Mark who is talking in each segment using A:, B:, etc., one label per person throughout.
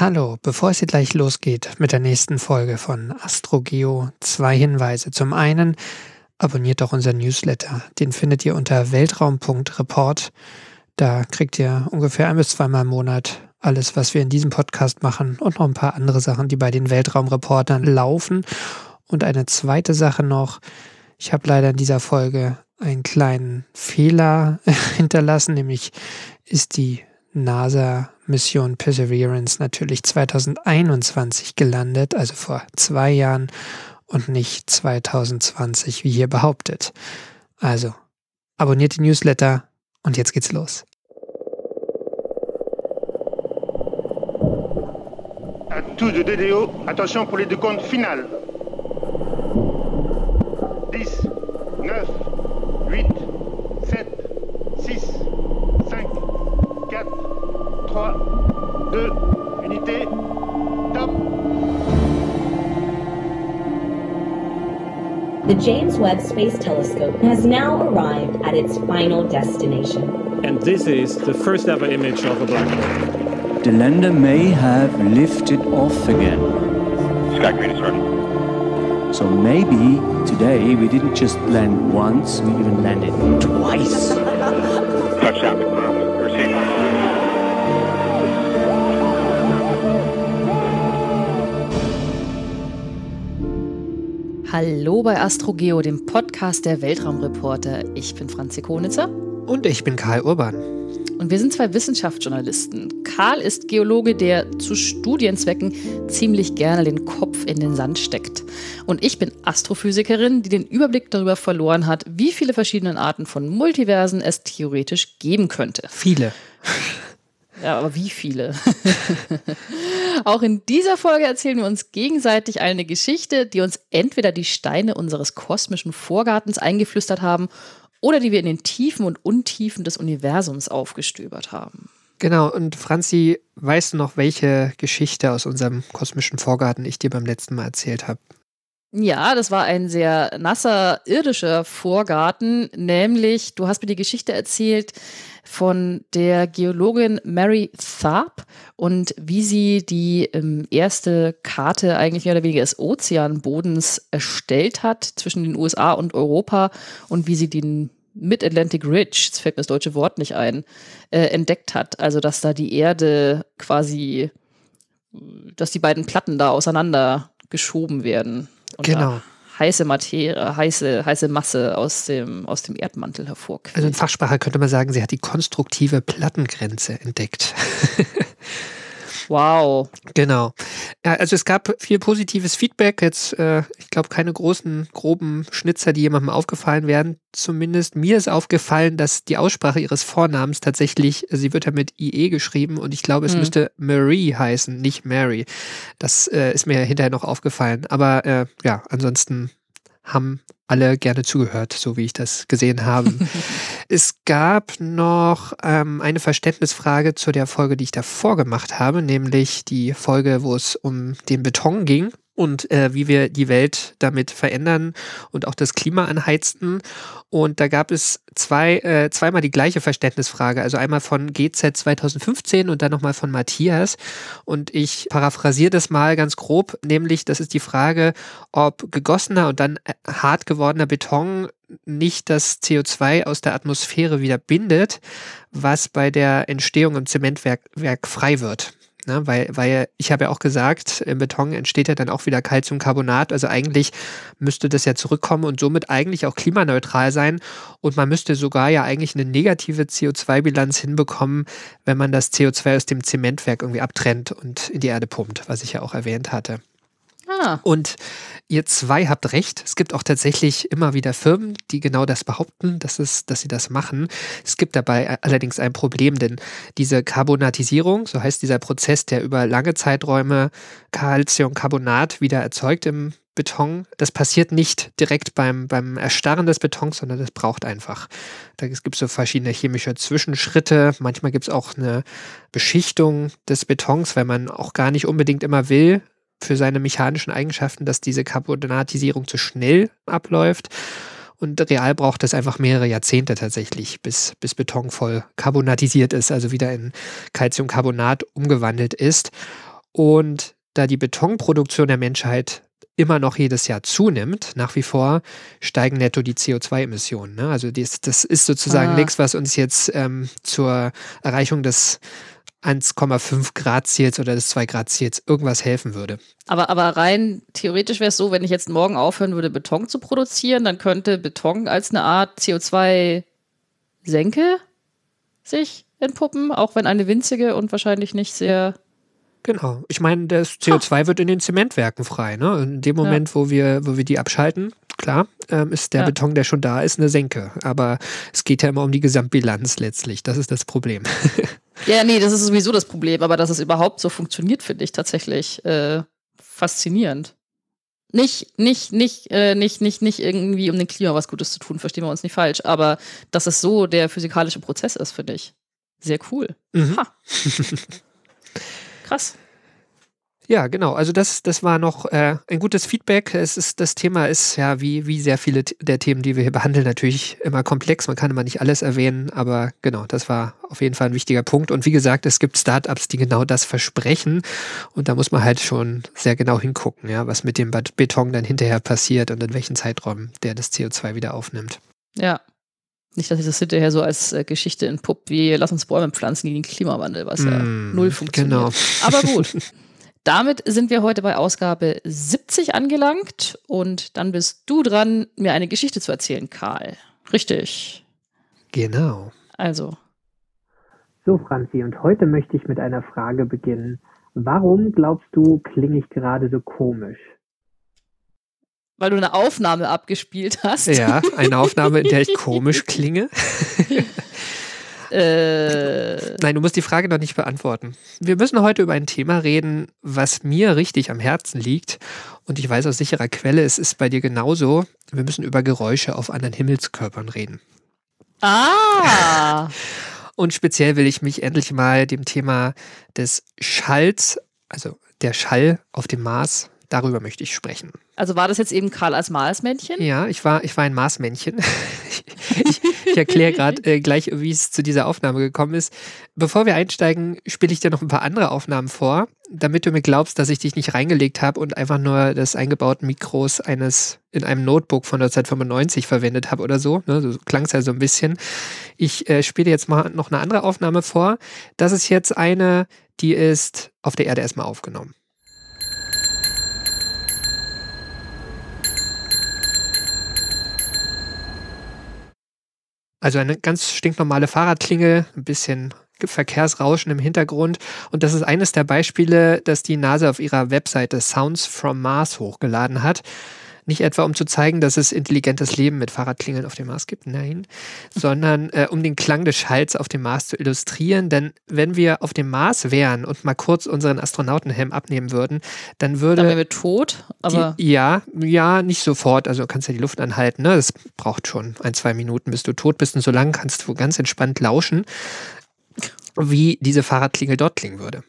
A: Hallo, bevor es hier gleich losgeht mit der nächsten Folge von AstroGeo, zwei Hinweise. Zum einen, abonniert doch unseren Newsletter. Den findet ihr unter weltraum.report. Da kriegt ihr ungefähr ein bis zweimal im Monat alles, was wir in diesem Podcast machen und noch ein paar andere Sachen, die bei den Weltraumreportern laufen. Und eine zweite Sache noch. Ich habe leider in dieser Folge einen kleinen Fehler hinterlassen, nämlich ist die NASA-Mission Perseverance natürlich 2021 gelandet, also vor zwei Jahren und nicht 2020, wie hier behauptet. Also, abonniert den Newsletter und jetzt geht's los.
B: À tous de DDO, attention pour les décomptes finales. 10, 9, 8, 7, 6, 5, 4, 3, 2, unité, top.
C: The James Webb Space Telescope has now arrived at its final destination.
D: And this is the first ever image of a black hole.
E: The lander may have lifted off again.
F: Sky Green is starting.
E: So maybe today we didn't just land once, we even landed twice.
F: Touchdown
G: Hallo bei AstroGeo, dem Podcast der Weltraumreporter. Ich bin Franzi Konitzer.
A: Und ich bin Karl Urban.
G: Und wir sind zwei Wissenschaftsjournalisten. Karl ist Geologe, der zu Studienzwecken ziemlich gerne den Kopf in den Sand steckt. Und ich bin Astrophysikerin, die den Überblick darüber verloren hat, wie viele verschiedene Arten von Multiversen es theoretisch geben könnte.
A: Viele.
G: Ja, aber wie viele? Auch in dieser Folge erzählen wir uns gegenseitig eine Geschichte, die uns entweder die Steine unseres kosmischen Vorgartens eingeflüstert haben oder die wir in den Tiefen und Untiefen des Universums aufgestöbert haben.
A: Genau, und Franzi, weißt du noch, welche Geschichte aus unserem kosmischen Vorgarten ich dir beim letzten Mal erzählt habe?
G: Ja, das war ein sehr nasser irdischer Vorgarten, nämlich du hast mir die Geschichte erzählt von der Geologin Mary Tharp und wie sie die ähm, erste Karte eigentlich mehr oder weniger des Ozeanbodens erstellt hat zwischen den USA und Europa und wie sie den Mid-Atlantic Ridge, jetzt fällt mir das deutsche Wort nicht ein, äh, entdeckt hat. Also dass da die Erde quasi, dass die beiden Platten da auseinander geschoben werden. Und
A: Genau.
G: Da heiße Materie, heiße, heiße Masse aus dem, aus dem Erdmantel hervorquillt.
A: Also in Fachsprache könnte man sagen, sie hat die konstruktive Plattengrenze entdeckt.
G: wow.
A: Genau. Ja, also es gab viel positives Feedback. Jetzt, äh, ich glaube, keine großen, groben Schnitzer, die jemandem aufgefallen wären. Zumindest mir ist aufgefallen, dass die Aussprache ihres Vornamens tatsächlich, sie wird ja mit IE geschrieben und ich glaube, es
G: Hm.
A: müsste Marie heißen, nicht Mary. Das äh, ist mir hinterher noch aufgefallen. Aber äh, ja, ansonsten haben alle gerne zugehört, so wie ich das gesehen habe. es gab noch ähm, eine Verständnisfrage zu der Folge, die ich davor gemacht habe, nämlich die Folge, wo es um den Beton ging und äh, wie wir die Welt damit verändern und auch das Klima anheizten. Und da gab es zwei, äh, zweimal die gleiche Verständnisfrage, also einmal von GZ 2015 und dann nochmal von Matthias. Und ich paraphrasiere das mal ganz grob, nämlich das ist die Frage, ob gegossener und dann äh, hart gewordener Beton nicht das CO2 aus der Atmosphäre wieder bindet, was bei der Entstehung im Zementwerk Werk frei wird. Ne, weil, weil ich habe ja auch gesagt, im Beton entsteht ja dann auch wieder Calciumcarbonat. Also eigentlich müsste das ja zurückkommen und somit eigentlich auch klimaneutral sein. Und man müsste sogar ja eigentlich eine negative CO2-Bilanz hinbekommen, wenn man das CO2 aus dem Zementwerk irgendwie abtrennt und in die Erde pumpt, was ich ja auch erwähnt hatte.
G: Ah,
A: Und ihr zwei habt recht. Es gibt auch tatsächlich immer wieder Firmen, die genau das behaupten, dass, es, dass sie das machen. Es gibt dabei allerdings ein Problem, denn diese Carbonatisierung, so heißt dieser Prozess, der über lange Zeiträume Calciumcarbonat wieder erzeugt im Beton, das passiert nicht direkt beim, beim Erstarren des Betons, sondern das braucht einfach. Da gibt es so verschiedene chemische Zwischenschritte. Manchmal gibt es auch eine Beschichtung des Betons, weil man auch gar nicht unbedingt immer will, für seine mechanischen Eigenschaften, dass diese Carbonatisierung zu schnell abläuft. Und real braucht es einfach mehrere Jahrzehnte tatsächlich, bis, bis Beton voll carbonatisiert ist, also wieder in Calciumcarbonat umgewandelt ist. Und da die Betonproduktion der Menschheit immer noch jedes Jahr zunimmt, nach wie vor steigen netto die CO2-Emissionen. Ne? Also dies, das ist sozusagen
G: Ah.
A: nichts, was uns jetzt ähm, zur Erreichung des 1,5 Grad Ziels oder des 2 Grad Ziels irgendwas helfen würde.
G: Aber, aber rein theoretisch wäre es so, wenn ich jetzt morgen aufhören würde, Beton zu produzieren, dann könnte Beton als eine Art CO2-Senke sich entpuppen, auch wenn eine winzige und wahrscheinlich nicht sehr.
A: Genau. Ich meine, das CO2 wird in den Zementwerken frei. Ne? In dem Moment, wo, wir, wo wir die abschalten, klar, ähm, ist der
G: Ja.
A: Beton, der schon da ist, eine Senke. Aber es geht ja immer um die Gesamtbilanz letztlich. Das ist das Problem.
G: Ja, nee, das ist sowieso das Problem, aber dass es überhaupt so funktioniert, finde ich tatsächlich äh, faszinierend. Nicht, nicht, nicht, äh, nicht, nicht, nicht irgendwie um dem Klima was Gutes zu tun, verstehen wir uns nicht falsch, aber dass es so der physikalische Prozess ist, finde ich. Sehr cool.
A: Mhm.
G: Ha. Krass.
A: Ja, genau. Also das, das war noch äh, ein gutes Feedback. Es ist, das Thema ist ja wie, wie sehr viele der Themen, die wir hier behandeln, natürlich immer komplex. Man kann immer nicht alles erwähnen, aber genau, das war auf jeden Fall ein wichtiger Punkt. Und wie gesagt, es gibt Startups, die genau das versprechen. Und da muss man halt schon sehr genau hingucken, ja, was mit dem Bet- Beton dann hinterher passiert und in welchen Zeiträumen der das CO2 wieder aufnimmt.
G: Ja. Nicht, dass sich das hinterher so als äh, Geschichte entpuppt, wie lass uns Bäume pflanzen gegen den Klimawandel, was ja
A: Mm,
G: null funktioniert.
A: Genau.
G: Aber gut. Damit sind wir heute bei Ausgabe 70 angelangt und dann bist du dran, mir eine Geschichte zu erzählen, Karl. Richtig.
A: Genau.
G: Also,
A: So, Franzi, und heute möchte ich mit einer Frage beginnen. Warum glaubst du, klinge ich gerade so komisch?
G: weil du eine Aufnahme abgespielt hast.
A: Ja, eine Aufnahme, in der ich komisch klinge.
G: Äh,
A: Nein, du musst die Frage noch nicht beantworten. Wir müssen heute über ein Thema reden, was mir richtig am Herzen liegt. Und ich weiß aus sicherer Quelle, es ist bei dir genauso. Wir müssen über Geräusche auf anderen Himmelskörpern reden.
G: ah!
A: Und speziell will ich mich endlich mal dem Thema des Schalls, also der Schall auf dem Mars, darüber möchte ich sprechen.
G: Also war das jetzt eben Karl als Marsmännchen?
A: Ja, ich war, ich war ein Marsmännchen. ich ich erkläre gerade äh, gleich, wie es zu dieser Aufnahme gekommen ist. Bevor wir einsteigen, spiele ich dir noch ein paar andere Aufnahmen vor, damit du mir glaubst, dass ich dich nicht reingelegt habe und einfach nur das eingebauten Mikros eines in einem Notebook von 1995 verwendet habe oder so. Ne, so klang es ja so ein bisschen. Ich äh, spiele jetzt mal noch eine andere Aufnahme vor. Das ist jetzt eine, die ist auf der Erde erstmal aufgenommen. Also eine ganz stinknormale Fahrradklingel, ein bisschen Verkehrsrauschen im Hintergrund. Und das ist eines der Beispiele, das die NASA auf ihrer Webseite Sounds from Mars hochgeladen hat. Nicht etwa, um zu zeigen, dass es intelligentes Leben mit Fahrradklingeln auf dem Mars gibt, nein, sondern äh, um den Klang des Schalls auf dem Mars zu illustrieren. Denn wenn wir auf dem Mars wären und mal kurz unseren Astronautenhelm abnehmen würden, dann würde
G: Dann wären wir tot, aber
A: die, ja, ja, nicht sofort. Also du kannst ja die Luft anhalten. Ne? Das braucht schon ein, zwei Minuten, bis du tot bist. Und so lange kannst du ganz entspannt lauschen, wie diese Fahrradklingel dort klingen würde.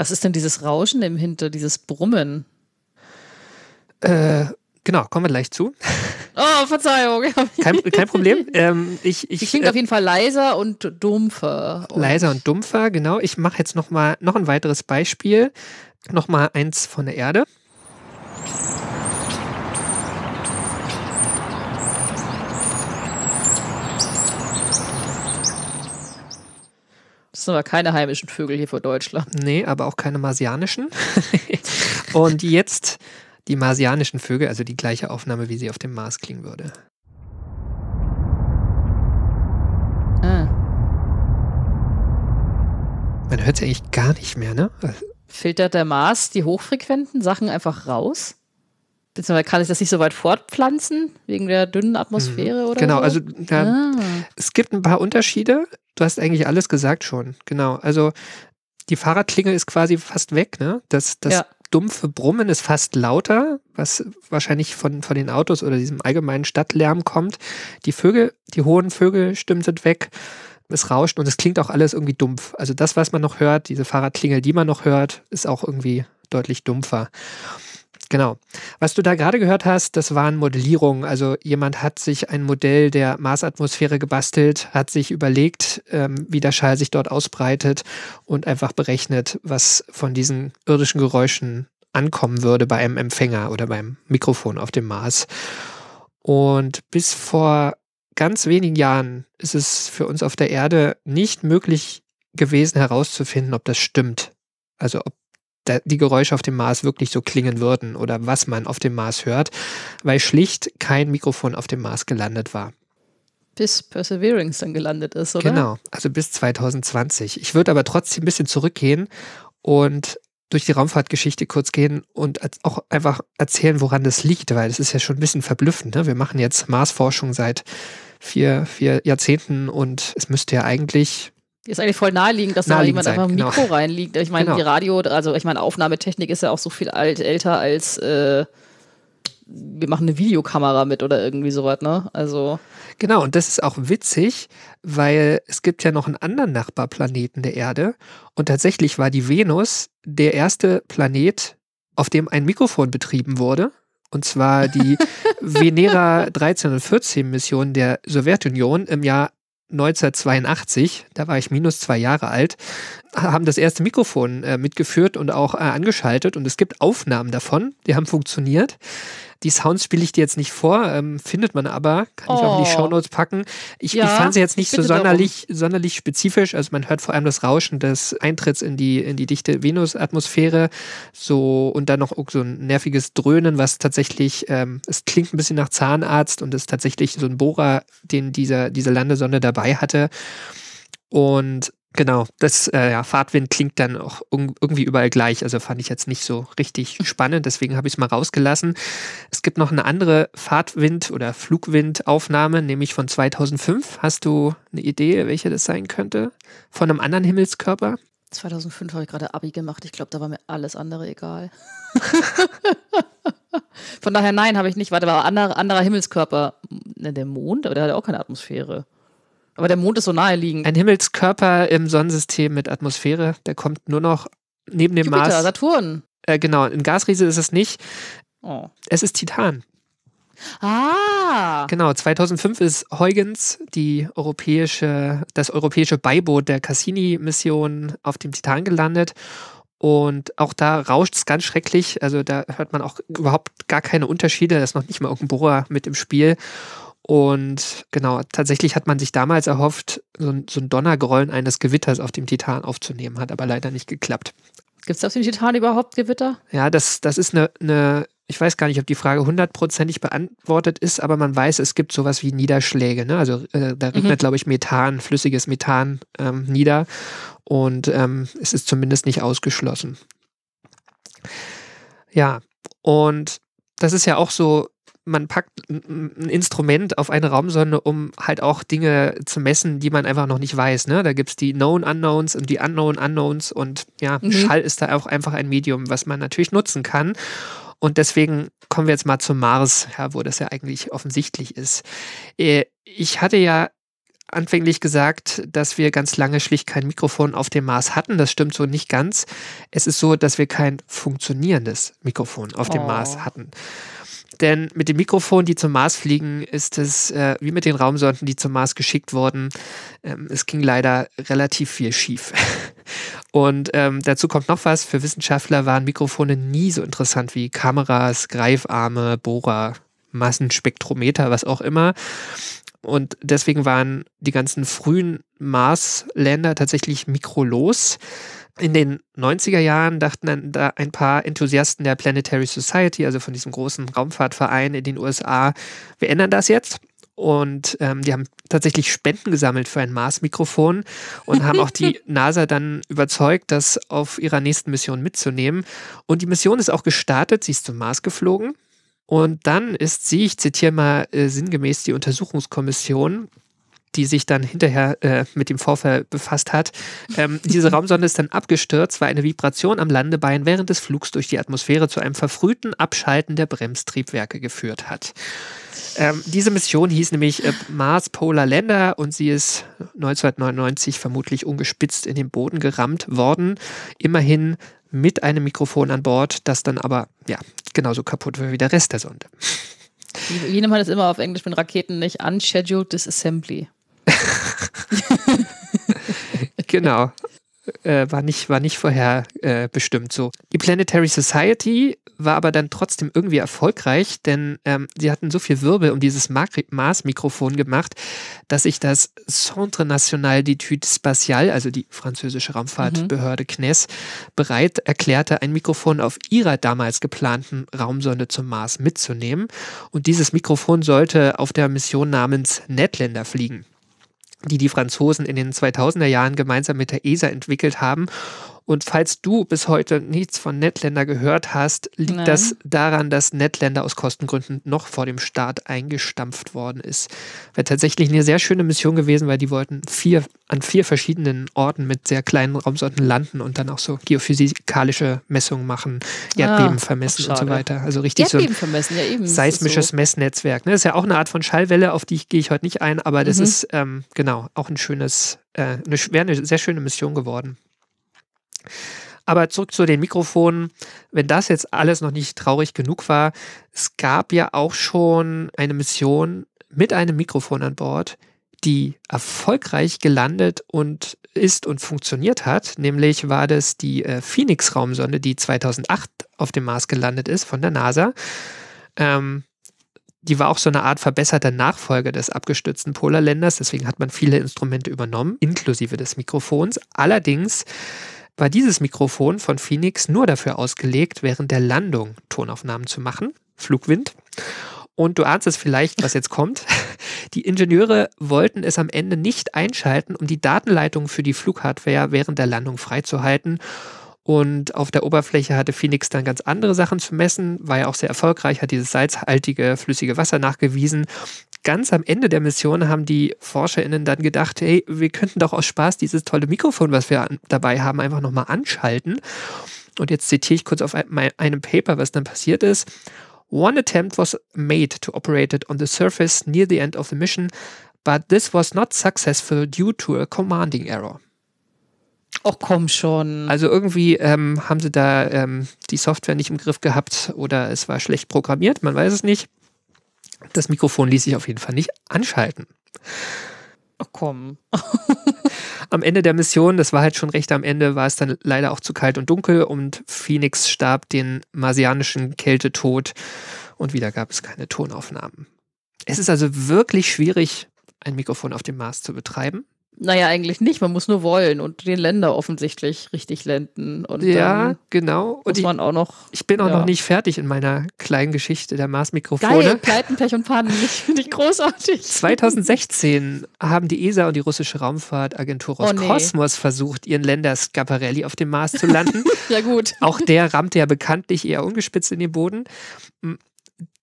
G: Was ist denn dieses Rauschen im Hinter, dieses Brummen?
A: Äh, genau, kommen wir gleich zu.
G: Oh, Verzeihung.
A: Kein, kein Problem. Ähm, ich, ich,
G: Die klingt
A: äh,
G: auf jeden Fall leiser und dumpfer. Und
A: leiser und dumpfer, genau. Ich mache jetzt noch mal noch ein weiteres Beispiel. Noch mal eins von der Erde.
G: Das sind aber keine heimischen Vögel hier vor Deutschland.
A: Nee, aber auch keine marsianischen. und jetzt die marsianischen Vögel, also die gleiche Aufnahme, wie sie auf dem Mars klingen würde.
G: Ah.
A: Man hört es eigentlich gar nicht mehr, ne?
G: Filtert der Mars die hochfrequenten Sachen einfach raus? Beziehungsweise kann sich das nicht so weit fortpflanzen, wegen der dünnen Atmosphäre oder
A: Genau,
G: so?
A: also ja,
G: Ah.
A: es gibt ein paar Unterschiede. Du hast eigentlich alles gesagt schon. Genau, also die Fahrradklingel ist quasi fast weg, ne? Das, das
G: Ja.
A: dumpfe Brummen ist fast lauter, was wahrscheinlich von, von den Autos oder diesem allgemeinen Stadtlärm kommt. Die Vögel, die hohen Vögelstimmen sind weg. Es rauscht und es klingt auch alles irgendwie dumpf. Also das, was man noch hört, diese Fahrradklingel, die man noch hört, ist auch irgendwie deutlich dumpfer. Genau. Was du da gerade gehört hast, das waren Modellierungen. Also jemand hat sich ein Modell der Marsatmosphäre gebastelt, hat sich überlegt, ähm, wie der Schall sich dort ausbreitet und einfach berechnet, was von diesen irdischen Geräuschen ankommen würde bei einem Empfänger oder beim Mikrofon auf dem Mars. Und bis vor ganz wenigen Jahren ist es für uns auf der Erde nicht möglich gewesen herauszufinden, ob das stimmt. Also ob die Geräusche auf dem Mars wirklich so klingen würden oder was man auf dem Mars hört, weil schlicht kein Mikrofon auf dem Mars gelandet war.
G: Bis Perseverance dann gelandet ist, oder?
A: Genau, also bis 2020. Ich würde aber trotzdem ein bisschen zurückgehen und durch die Raumfahrtgeschichte kurz gehen und auch einfach erzählen, woran das liegt, weil das ist ja schon ein bisschen verblüffend. Ne? Wir machen jetzt Marsforschung seit vier, vier Jahrzehnten und es müsste ja eigentlich
G: ist eigentlich voll naheliegend, dass da jemand einfach ein Mikro genau. reinliegt. Ich meine, genau. die Radio, also ich meine, Aufnahmetechnik ist ja auch so viel alt, älter als äh, wir machen eine Videokamera mit oder irgendwie sowas, ne? Also.
A: Genau, und das ist auch witzig, weil es gibt ja noch einen anderen Nachbarplaneten der Erde. Und tatsächlich war die Venus der erste Planet, auf dem ein Mikrofon betrieben wurde. Und zwar die Venera 13 und 14 Mission der Sowjetunion im Jahr 1982, da war ich minus zwei Jahre alt, haben das erste Mikrofon äh, mitgeführt und auch äh, angeschaltet und es gibt Aufnahmen davon, die haben funktioniert. Die Sounds spiele ich dir jetzt nicht vor, ähm, findet man aber, kann oh. ich auch in die oh. Shownotes packen. Ich, ja, ich fand sie jetzt nicht so sonderlich, sonderlich spezifisch. Also man hört vor allem das Rauschen des Eintritts in die, in die dichte Venus-Atmosphäre. So, und dann noch so ein nerviges Dröhnen, was tatsächlich, ähm, es klingt ein bisschen nach Zahnarzt und ist tatsächlich so ein Bohrer, den dieser, diese Landesonde dabei hatte. Und Genau, das äh, ja, Fahrtwind klingt dann auch irgendwie überall gleich. Also fand ich jetzt nicht so richtig spannend, deswegen habe ich es mal rausgelassen. Es gibt noch eine andere Fahrtwind- oder Flugwindaufnahme, nämlich von 2005. Hast du eine Idee, welche das sein könnte? Von einem anderen Himmelskörper?
G: 2005 habe ich gerade Abi gemacht. Ich glaube, da war mir alles andere egal. von daher nein, habe ich nicht. Warte, war anderer, anderer Himmelskörper. Ne, der Mond, aber der hat ja auch keine Atmosphäre. Aber der Mond ist so naheliegend.
A: Ein Himmelskörper im Sonnensystem mit Atmosphäre, der kommt nur noch neben dem
G: Jupiter,
A: Mars.
G: Saturn.
A: Äh, genau, ein Gasriese ist es nicht. Oh. Es ist Titan.
G: Ah.
A: Genau, 2005 ist Huygens, die europäische, das europäische Beiboot der Cassini-Mission auf dem Titan gelandet. Und auch da rauscht es ganz schrecklich. Also da hört man auch überhaupt gar keine Unterschiede. Da ist noch nicht mal irgendein Bohrer mit im Spiel. Und genau, tatsächlich hat man sich damals erhofft, so ein, so ein Donnergrollen eines Gewitters auf dem Titan aufzunehmen, hat aber leider nicht geklappt.
G: Gibt es auf dem Titan überhaupt Gewitter?
A: Ja, das, das ist eine, eine, ich weiß gar nicht, ob die Frage hundertprozentig beantwortet ist, aber man weiß, es gibt sowas wie Niederschläge. Ne? Also äh, da regnet, mhm. glaube ich, Methan, flüssiges Methan ähm, nieder und ähm, es ist zumindest nicht ausgeschlossen. Ja, und das ist ja auch so man packt ein Instrument auf eine Raumsonde, um halt auch Dinge zu messen, die man einfach noch nicht weiß. Ne? Da gibt es die Known Unknowns und die Unknown Unknowns und ja, mhm. Schall ist da auch einfach ein Medium, was man natürlich nutzen kann. Und deswegen kommen wir jetzt mal zum Mars, ja, wo das ja eigentlich offensichtlich ist. Äh, ich hatte ja anfänglich gesagt, dass wir ganz lange schlicht kein Mikrofon auf dem Mars hatten. Das stimmt so nicht ganz. Es ist so, dass wir kein funktionierendes Mikrofon auf dem oh. Mars hatten. Denn mit den Mikrofonen, die zum Mars fliegen, ist es äh, wie mit den Raumsonden, die zum Mars geschickt wurden. Ähm, es ging leider relativ viel schief. Und ähm, dazu kommt noch was. Für Wissenschaftler waren Mikrofone nie so interessant wie Kameras, Greifarme, Bohrer, Massenspektrometer, was auch immer. Und deswegen waren die ganzen frühen Mars-Länder tatsächlich mikrolos. In den 90er Jahren dachten dann da ein paar Enthusiasten der Planetary Society, also von diesem großen Raumfahrtverein in den USA, wir ändern das jetzt. Und ähm, die haben tatsächlich Spenden gesammelt für ein Mars-Mikrofon und haben auch die NASA dann überzeugt, das auf ihrer nächsten Mission mitzunehmen. Und die Mission ist auch gestartet, sie ist zum Mars geflogen. Und dann ist sie, ich zitiere mal äh, sinngemäß die Untersuchungskommission, die sich dann hinterher äh, mit dem Vorfall befasst hat. Ähm, diese Raumsonde ist dann abgestürzt, weil eine Vibration am Landebein während des Flugs durch die Atmosphäre zu einem verfrühten Abschalten der Bremstriebwerke geführt hat. Ähm, diese Mission hieß nämlich äh, Mars Polar Lander und sie ist 1999 vermutlich ungespitzt in den Boden gerammt worden. Immerhin mit einem Mikrofon an Bord, das dann aber ja genauso kaputt war wie der Rest der Sonde.
G: Wie, wie nennt man das immer auf Englisch mit Raketen nicht? Unscheduled Disassembly.
A: Genau. Äh, war, nicht, war nicht vorher äh, bestimmt so. Die Planetary Society war aber dann trotzdem irgendwie erfolgreich, denn ähm, sie hatten so viel Wirbel um dieses Mars-Mikrofon gemacht, dass sich das Centre National d'Etudes Spatiales, also die französische Raumfahrtbehörde mhm. CNES, bereit erklärte, ein Mikrofon auf ihrer damals geplanten Raumsonde zum Mars mitzunehmen. Und dieses Mikrofon sollte auf der Mission namens Netlander fliegen die die Franzosen in den 2000er Jahren gemeinsam mit der ESA entwickelt haben und falls du bis heute nichts von Netländer gehört hast, liegt Nein. das daran, dass Netländer aus Kostengründen noch vor dem Start eingestampft worden ist. Wäre tatsächlich eine sehr schöne Mission gewesen, weil die wollten vier, an vier verschiedenen Orten mit sehr kleinen Raumsonden landen und dann auch so geophysikalische Messungen machen, Erdbeben ah, vermessen und so weiter. Also richtig so ein
G: vermessen, ja, eben,
A: seismisches so. Messnetzwerk. Ne? Das ist ja auch eine Art von Schallwelle, auf die gehe ich heute nicht ein, aber das mhm. ist ähm, genau auch ein schönes, äh, eine, wäre eine sehr schöne Mission geworden. Aber zurück zu den Mikrofonen. Wenn das jetzt alles noch nicht traurig genug war, es gab ja auch schon eine Mission mit einem Mikrofon an Bord, die erfolgreich gelandet und ist und funktioniert hat. Nämlich war das die äh, Phoenix-Raumsonde, die 2008 auf dem Mars gelandet ist von der NASA. Ähm, die war auch so eine Art verbesserter Nachfolger des abgestützten Polarländers. Deswegen hat man viele Instrumente übernommen, inklusive des Mikrofons. Allerdings war dieses Mikrofon von Phoenix nur dafür ausgelegt, während der Landung Tonaufnahmen zu machen. Flugwind. Und du ahnst es vielleicht, was jetzt kommt. Die Ingenieure wollten es am Ende nicht einschalten, um die Datenleitung für die Flughardware während der Landung freizuhalten. Und auf der Oberfläche hatte Phoenix dann ganz andere Sachen zu messen, war ja auch sehr erfolgreich, hat dieses salzhaltige flüssige Wasser nachgewiesen ganz am Ende der Mission haben die ForscherInnen dann gedacht, hey, wir könnten doch aus Spaß dieses tolle Mikrofon, was wir dabei haben, einfach nochmal anschalten. Und jetzt zitiere ich kurz auf einem Paper, was dann passiert ist. One attempt was made to operate it on the surface near the end of the mission, but this was not successful due to a commanding error.
G: Ach komm schon.
A: Also irgendwie ähm, haben sie da ähm, die Software nicht im Griff gehabt oder es war schlecht programmiert, man weiß es nicht. Das Mikrofon ließ sich auf jeden Fall nicht anschalten.
G: Ach komm.
A: am Ende der Mission, das war halt schon recht am Ende, war es dann leider auch zu kalt und dunkel und Phoenix starb den marsianischen Kältetod und wieder gab es keine Tonaufnahmen. Es ist also wirklich schwierig, ein Mikrofon auf dem Mars zu betreiben.
G: Naja, eigentlich nicht. Man muss nur wollen und den Länder offensichtlich richtig lenden. Und
A: ja, genau.
G: Und muss man auch noch.
A: Ich bin auch
G: ja.
A: noch nicht fertig in meiner kleinen Geschichte der Mars-Mikrofone.
G: Geil, Pleiten, Pech und Pannen. Finde ich großartig.
A: 2016 haben die ESA und die russische Raumfahrtagentur Roskosmos
G: oh,
A: nee. versucht, ihren Länder Schiaparelli auf dem Mars zu landen.
G: ja, gut.
A: Auch der rammte ja bekanntlich eher ungespitzt in den Boden.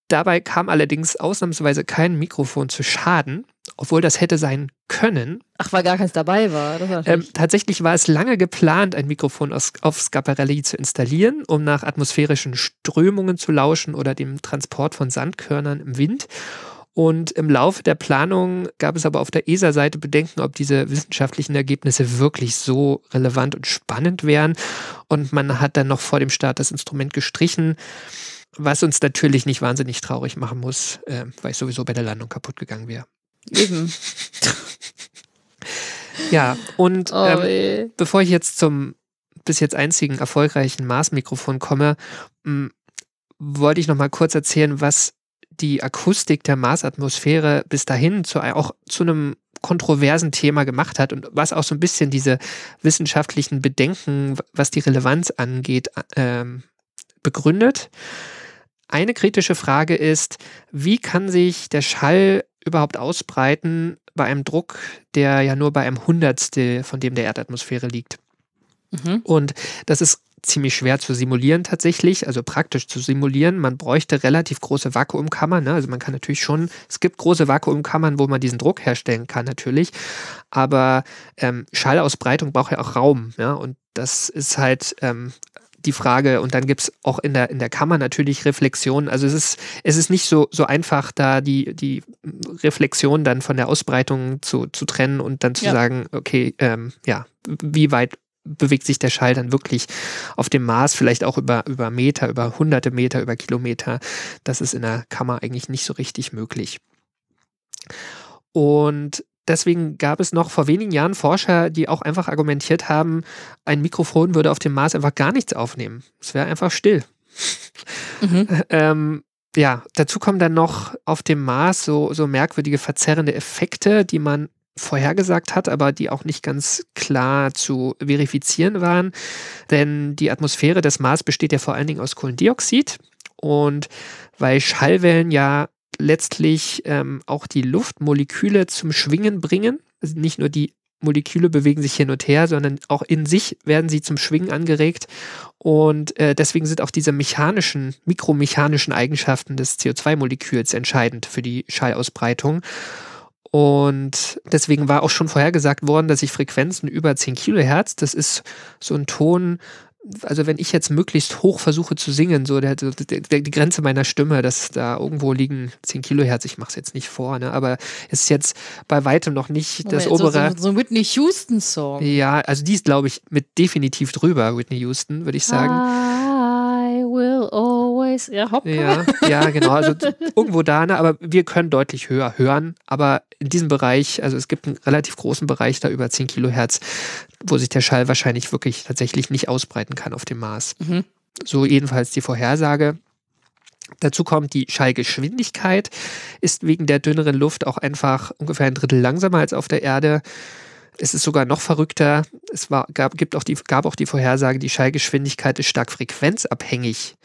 A: Dabei kam allerdings ausnahmsweise kein Mikrofon zu Schaden, obwohl das hätte sein können.
G: Ach, weil gar keins dabei war.
A: war ähm, tatsächlich war es lange geplant, ein Mikrofon aus, auf Scaparelli zu installieren, um nach atmosphärischen Strömungen zu lauschen oder dem Transport von Sandkörnern im Wind. Und im Laufe der Planung gab es aber auf der ESA-Seite Bedenken, ob diese wissenschaftlichen Ergebnisse wirklich so relevant und spannend wären. Und man hat dann noch vor dem Start das Instrument gestrichen was uns natürlich nicht wahnsinnig traurig machen muss, äh, weil ich sowieso bei der Landung kaputt gegangen wäre.
G: Eben.
A: ja, und oh, ähm, bevor ich jetzt zum bis jetzt einzigen erfolgreichen Mars-Mikrofon komme, mh, wollte ich noch mal kurz erzählen, was die Akustik der Marsatmosphäre bis dahin zu, auch zu einem kontroversen Thema gemacht hat und was auch so ein bisschen diese wissenschaftlichen Bedenken, was die Relevanz angeht, ähm, begründet. Eine kritische Frage ist, wie kann sich der Schall überhaupt ausbreiten bei einem Druck, der ja nur bei einem Hundertstel von dem der Erdatmosphäre liegt? Mhm. Und das ist ziemlich schwer zu simulieren tatsächlich, also praktisch zu simulieren. Man bräuchte relativ große Vakuumkammern. Ne? Also man kann natürlich schon, es gibt große Vakuumkammern, wo man diesen Druck herstellen kann natürlich, aber ähm, Schallausbreitung braucht ja auch Raum. Ja? Und das ist halt ähm, die Frage, und dann gibt es auch in der, in der Kammer natürlich Reflexionen. Also es ist, es ist nicht so, so einfach, da die, die Reflexion dann von der Ausbreitung zu, zu trennen und dann zu
G: Ja.
A: sagen, okay, ähm, ja, wie weit bewegt sich der Schall dann wirklich auf dem Mars, vielleicht auch über, über Meter, über hunderte Meter, über Kilometer. Das ist in der Kammer eigentlich nicht so richtig möglich. Und deswegen gab es noch vor wenigen Jahren Forscher, die auch einfach argumentiert haben, ein Mikrofon würde auf dem Mars einfach gar nichts aufnehmen. Es wäre einfach still.
G: Mhm.
A: Ähm, ja, dazu kommen dann noch auf dem Mars so, so merkwürdige verzerrende Effekte, die man vorhergesagt hat, aber die auch nicht ganz klar zu verifizieren waren. Denn die Atmosphäre des Mars besteht ja vor allen Dingen aus Kohlendioxid. Und weil Schallwellen ja letztlich ähm, auch die Luftmoleküle zum Schwingen bringen, also nicht nur die Moleküle bewegen sich hin und her, sondern auch in sich werden sie zum Schwingen angeregt. Und äh, deswegen sind auch diese mechanischen, mikromechanischen Eigenschaften des CO2-Moleküls entscheidend für die Schallausbreitung. Und deswegen war auch schon vorhergesagt worden, dass ich Frequenzen über 10 Kilohertz, das ist so ein Ton, also wenn ich jetzt möglichst hoch versuche zu singen, so der, der, der, die Grenze meiner Stimme, dass da irgendwo liegen 10 Kilohertz, ich mache es jetzt nicht vor, ne, aber es ist jetzt bei weitem noch nicht das
G: Moment,
A: obere.
G: So, so, so ein Whitney Houston-Song.
A: Ja, also die ist, glaube ich, mit definitiv drüber, Whitney Houston, würde ich sagen.
G: Will always. Ja, hopp.
A: Ja, ja, genau. Also irgendwo da, ne? aber wir können deutlich höher hören. Aber in diesem Bereich, also es gibt einen relativ großen Bereich da über 10 Kilohertz, wo sich der Schall wahrscheinlich wirklich tatsächlich nicht ausbreiten kann auf dem Mars.
G: Mhm.
A: So jedenfalls die Vorhersage. Dazu kommt, die Schallgeschwindigkeit ist wegen der dünneren Luft auch einfach ungefähr ein Drittel langsamer als auf der Erde. Es ist sogar noch verrückter. Es war, gab, gibt auch die, gab auch die Vorhersage, die Schallgeschwindigkeit ist stark frequenzabhängig.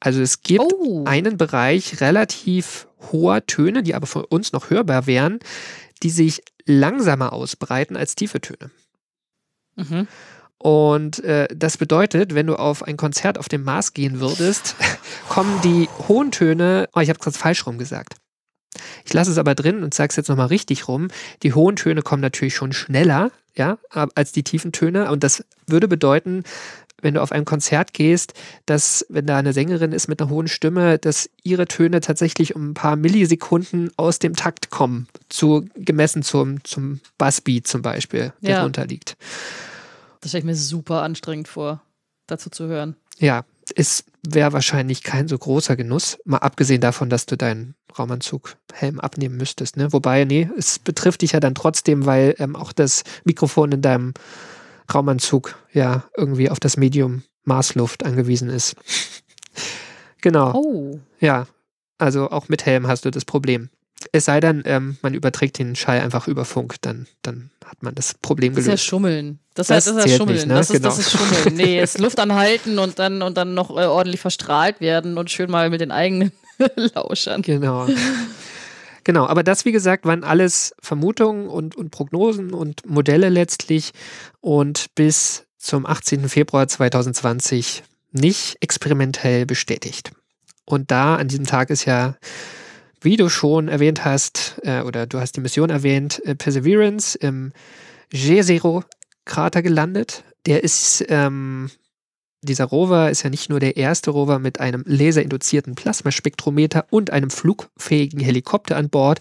A: Also es gibt
G: Oh.
A: einen Bereich relativ hoher Töne, die aber für uns noch hörbar wären, die sich langsamer ausbreiten als tiefe Töne.
G: Mhm.
A: Und äh, das bedeutet, wenn du auf ein Konzert auf dem Mars gehen würdest, kommen die hohen Töne, oh, ich habe gerade falsch rum gesagt. Ich lasse es aber drin und sage es jetzt nochmal richtig rum. Die hohen Töne kommen natürlich schon schneller, ja, als die tiefen Töne. Und das würde bedeuten, wenn du auf ein Konzert gehst, dass, wenn da eine Sängerin ist mit einer hohen Stimme, dass ihre Töne tatsächlich um ein paar Millisekunden aus dem Takt kommen, zu, gemessen zum, zum Bassbeat zum Beispiel, der
G: Ja.
A: drunter liegt.
G: Das stelle ich mir super anstrengend vor, dazu zu hören.
A: Ja, es wäre wahrscheinlich kein so großer Genuss, mal abgesehen davon, dass du deinen Raumanzug-Helm abnehmen müsstest. Ne? Wobei, nee, es betrifft dich ja dann trotzdem, weil ähm, auch das Mikrofon in deinem Raumanzug ja irgendwie auf das Medium Marsluft angewiesen ist. genau,
G: Oh.
A: ja. Also auch mit Helm hast du das Problem. Es sei denn, ähm, man überträgt den Schall einfach über Funk, dann, dann hat man das Problem
G: Das ist ja
A: gelöst.
G: Schummeln. Das,
A: Das
G: heißt, das ist ja Schummeln.
A: nicht, ne?
G: das, ist, das
A: Genau.
G: ist Schummeln. Nee, es Luft anhalten und dann, und dann noch äh, ordentlich verstrahlt werden und schön mal mit den eigenen Lauschern.
A: Genau. Genau, aber das, wie gesagt, waren alles Vermutungen und, und Prognosen und Modelle letztlich und bis zum 18. Februar 2020 nicht experimentell bestätigt. Und da an diesem Tag ist ja, wie du schon erwähnt hast, äh, oder du hast die Mission erwähnt, äh, Perseverance im G0-Krater gelandet. Der ist ähm, dieser Rover ist ja nicht nur der erste Rover mit einem laserinduzierten Plasmaspektrometer und einem flugfähigen Helikopter an Bord,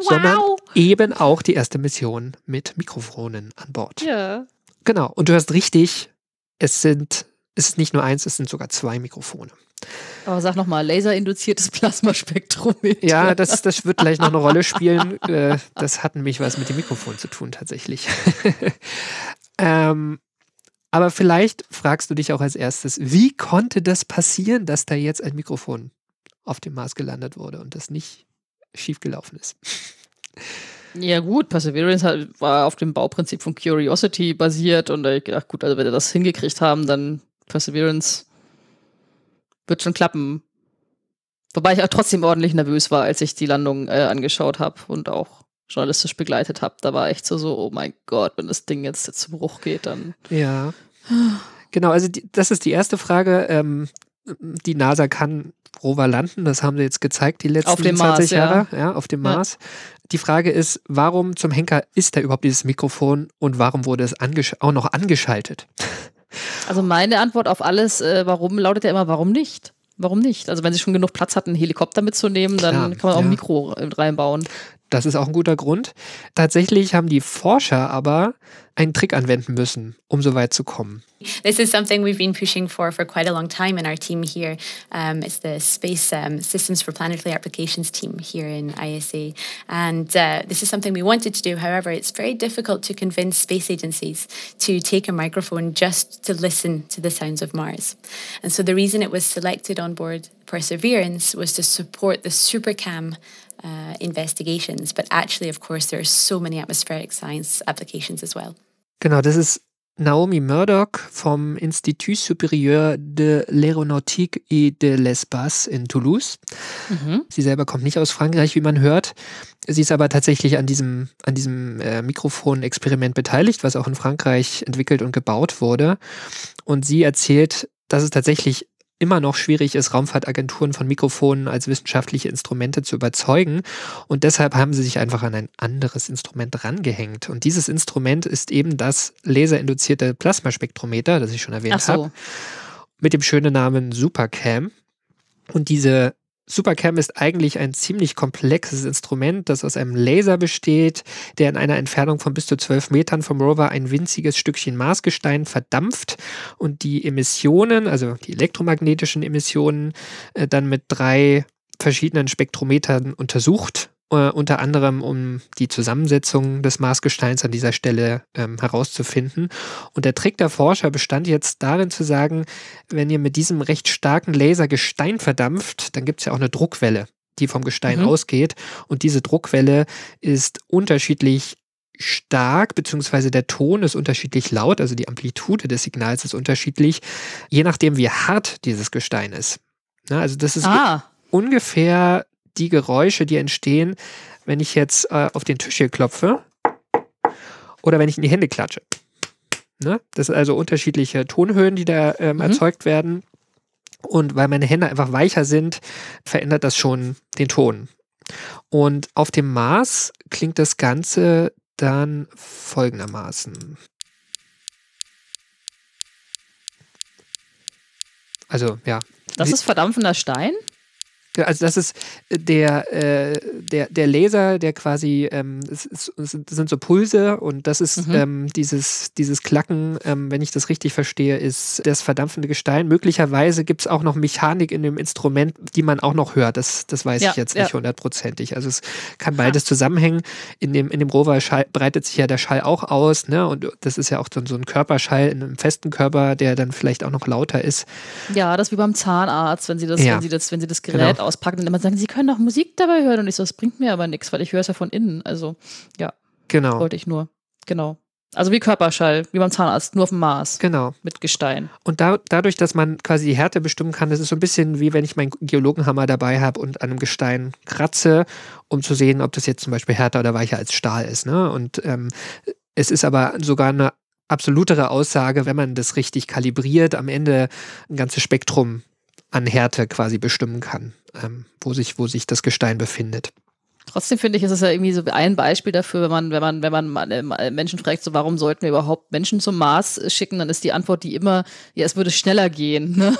A: sondern eben auch die erste Mission mit Mikrofonen an Bord.
G: Ja.
A: Genau. Und du hast richtig, es sind, es ist nicht nur eins, es sind sogar zwei Mikrofone.
G: Aber sag nochmal, laserinduziertes Plasmaspektrometer.
A: Ja, das, das wird gleich noch eine Rolle spielen. Äh, Das hat nämlich was mit dem Mikrofon zu tun, tatsächlich. ähm, aber vielleicht fragst du dich auch als erstes, wie konnte das passieren, dass da jetzt ein Mikrofon auf dem Mars gelandet wurde und das nicht schiefgelaufen ist?
G: Ja gut, Perseverance hat, war auf dem Bauprinzip von Curiosity basiert und da ich gedacht, gut, also wenn wir das hingekriegt haben, dann Perseverance wird schon klappen. Wobei ich auch trotzdem ordentlich nervös war, als ich die Landung äh, angeschaut habe und auch journalistisch begleitet habe. Da war echt so, so, oh mein Gott, wenn das Ding jetzt zu Bruch geht, dann.
A: Ja. Genau, also die, das ist die erste Frage. Ähm, die NASA kann Rover landen, das haben sie jetzt gezeigt, die letzten
G: Auf dem
A: 20
G: Mars, ja.
A: Jahre, ja. auf dem
G: Ja.
A: Mars. Die Frage ist, warum zum Henker ist da überhaupt dieses Mikrofon und warum wurde es auch noch angeschaltet?
G: Also meine Antwort auf alles, äh, warum, lautet ja immer, warum nicht? Warum nicht? Also wenn sie schon genug Platz hatten, einen Helikopter mitzunehmen, dann
A: Klar,
G: kann man auch ein
A: ja.
G: Mikro reinbauen.
A: Das ist auch ein guter Grund. Tatsächlich haben die Forscher aber einen Trick anwenden müssen, um so weit zu kommen.
H: This is something we've been pushing for for quite a long time in our team here. Um, it's the Space um, Systems for Planetary Applications team here in ISA. And uh, this is something we wanted to do. However, it's very difficult to convince space agencies to take a microphone just to listen to the sounds of Mars. And so the reason it was selected on board Perseverance was to support the SuperCam uh, investigations. But actually, of course, there are so many atmospheric science applications as well.
A: Genau, das ist Naomi Murdoch vom Institut Supérieur de l'Aéronautique et de l'Espace in Toulouse.
G: Mhm.
A: Sie selber kommt nicht aus Frankreich, wie man hört. Sie ist aber tatsächlich an diesem, an diesem äh, Mikrofonexperiment beteiligt, was auch in Frankreich entwickelt und gebaut wurde. Und sie erzählt, dass es tatsächlich immer noch schwierig ist, Raumfahrtagenturen von Mikrofonen als wissenschaftliche Instrumente zu überzeugen. Und deshalb haben sie sich einfach an ein anderes Instrument rangehängt. Und dieses Instrument ist eben das laserinduzierte Plasmaspektrometer, das ich schon erwähnt
G: so.
A: habe, mit dem schönen Namen Supercam. Und diese Supercam ist eigentlich ein ziemlich komplexes Instrument, das aus einem Laser besteht, der in einer Entfernung von bis zu 12 Metern vom Rover ein winziges Stückchen Marsgestein verdampft und die Emissionen, also die elektromagnetischen Emissionen, äh, dann mit drei verschiedenen Spektrometern untersucht. Äh, unter anderem, um die Zusammensetzung des Marsgesteins an dieser Stelle ähm, herauszufinden. Und der Trick der Forscher bestand jetzt darin zu sagen, wenn ihr mit diesem recht starken Laser Gestein verdampft, dann gibt es ja auch eine Druckwelle, die vom Gestein
G: Mhm.
A: ausgeht. Und diese Druckwelle ist unterschiedlich stark, beziehungsweise der Ton ist unterschiedlich laut, also die Amplitude des Signals ist unterschiedlich, je nachdem, wie hart dieses Gestein ist. Na, also das ist
G: Ah,
A: ungefähr die Geräusche, die entstehen, wenn ich jetzt äh, auf den Tisch hier klopfe oder wenn ich in die Hände klatsche. Ne? Das sind also unterschiedliche Tonhöhen, die da ähm,
G: Mhm.
A: erzeugt werden. Und weil meine Hände einfach weicher sind, verändert das schon den Ton. Und auf dem Mars klingt das Ganze dann folgendermaßen. Also ja,
G: das ist verdampfender Stein?
A: Ja, Also das ist der, äh, der, der Laser, der quasi, ähm, es, ist, es sind- so Pulse und das ist
G: Mhm.
A: ähm, dieses, dieses Klacken, ähm, wenn ich das richtig verstehe, ist das verdampfende Gestein. Möglicherweise gibt es auch noch Mechanik in dem Instrument, die man auch noch hört. Das, das weiß
G: Ja,
A: ich jetzt
G: ja.
A: nicht hundertprozentig. Also es kann beides zusammenhängen. In dem, in dem Rover Schall, breitet sich ja der Schall auch aus, ne? Und das ist ja auch so, so ein Körperschall in einem festen Körper, der dann vielleicht auch noch lauter ist.
G: Ja, das ist wie beim Zahnarzt, wenn sie das,
A: Ja.
G: wenn sie das, wenn sie das Gerät
A: Genau.
G: Auspacken und immer sagen, sie können doch Musik dabei hören. Und ich so, das bringt mir aber nichts, weil ich höre es ja von innen. Also, ja,
A: Genau.
G: wollte ich nur. Genau. Also wie Körperschall, wie beim Zahnarzt, nur auf dem Mars
A: Genau.
G: mit Gestein.
A: Und da, dadurch, dass man quasi die Härte bestimmen kann, das ist so ein bisschen wie wenn ich meinen Geologenhammer dabei habe und an einem Gestein kratze, um zu sehen, ob das jetzt zum Beispiel härter oder weicher als Stahl ist. Ne? Und ähm, es ist aber sogar eine absolutere Aussage, wenn man das richtig kalibriert, am Ende ein ganzes Spektrum an Härte quasi bestimmen kann, ähm, wo, sich, wo sich das Gestein befindet.
G: Trotzdem finde ich, ist es ja irgendwie so ein Beispiel dafür, wenn man, wenn man, wenn man äh, Menschen fragt, so warum sollten wir überhaupt Menschen zum Mars äh, schicken, dann ist die Antwort die immer, ja, es würde schneller gehen. Ne?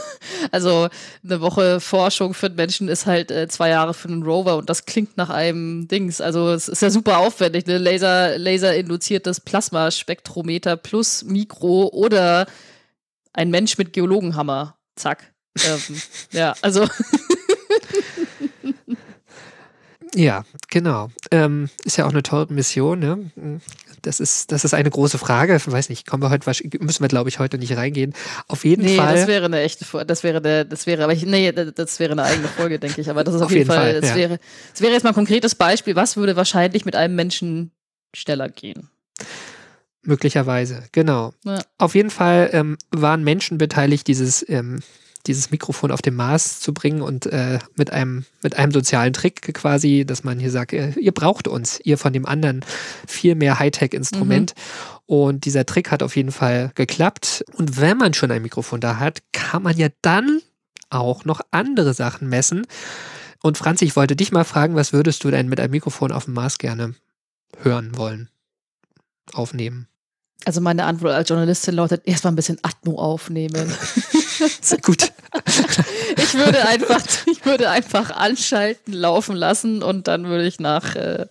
G: Also eine Woche Forschung für einen Menschen ist halt äh, zwei Jahre für einen Rover und das klingt nach einem Dings. Also es ist ja super aufwendig, ne? Laser, Laser-induziertes Plasmaspektrometer plus Mikro oder ein Mensch mit Geologenhammer. Zack. Ähm, ja, also
A: Ja, genau. Ähm, ist ja auch eine tolle Mission. Ne? Das, ist, das ist eine große Frage. Ich weiß nicht, kommen wir heute, müssen wir, glaube ich, heute nicht reingehen. Auf jeden
G: Nee,
A: Fall.
G: das wäre eine echte, das wäre der, das wäre, aber ich, nee, das das wäre eine eigene Folge, denke ich. Aber das ist auf,
A: Auf
G: jeden
A: jeden
G: Fall,
A: Fall,
G: das
A: ja.
G: wäre, das wäre jetzt mal ein konkretes Beispiel. Was würde wahrscheinlich mit einem Menschen schneller gehen?
A: Möglicherweise, genau.
G: Ja.
A: Auf jeden Fall ähm, waren Menschen beteiligt, dieses, ähm, dieses Mikrofon auf den Mars zu bringen und äh, mit einem mit einem sozialen Trick quasi, dass man hier sagt, äh, ihr braucht uns, ihr von dem anderen viel mehr Hightech-Instrument. Mhm. Und dieser Trick hat auf jeden Fall geklappt. Und wenn man schon ein Mikrofon da hat, kann man ja dann auch noch andere Sachen messen. Und Franz, ich wollte dich mal fragen, was würdest du denn mit einem Mikrofon auf dem Mars gerne hören wollen, aufnehmen?
G: Also meine Antwort als Journalistin lautet, erstmal ein bisschen Atmo aufnehmen.
A: Sehr gut.
G: ich würde einfach, ich würde einfach anschalten, laufen lassen und dann würde ich nach, äh, würde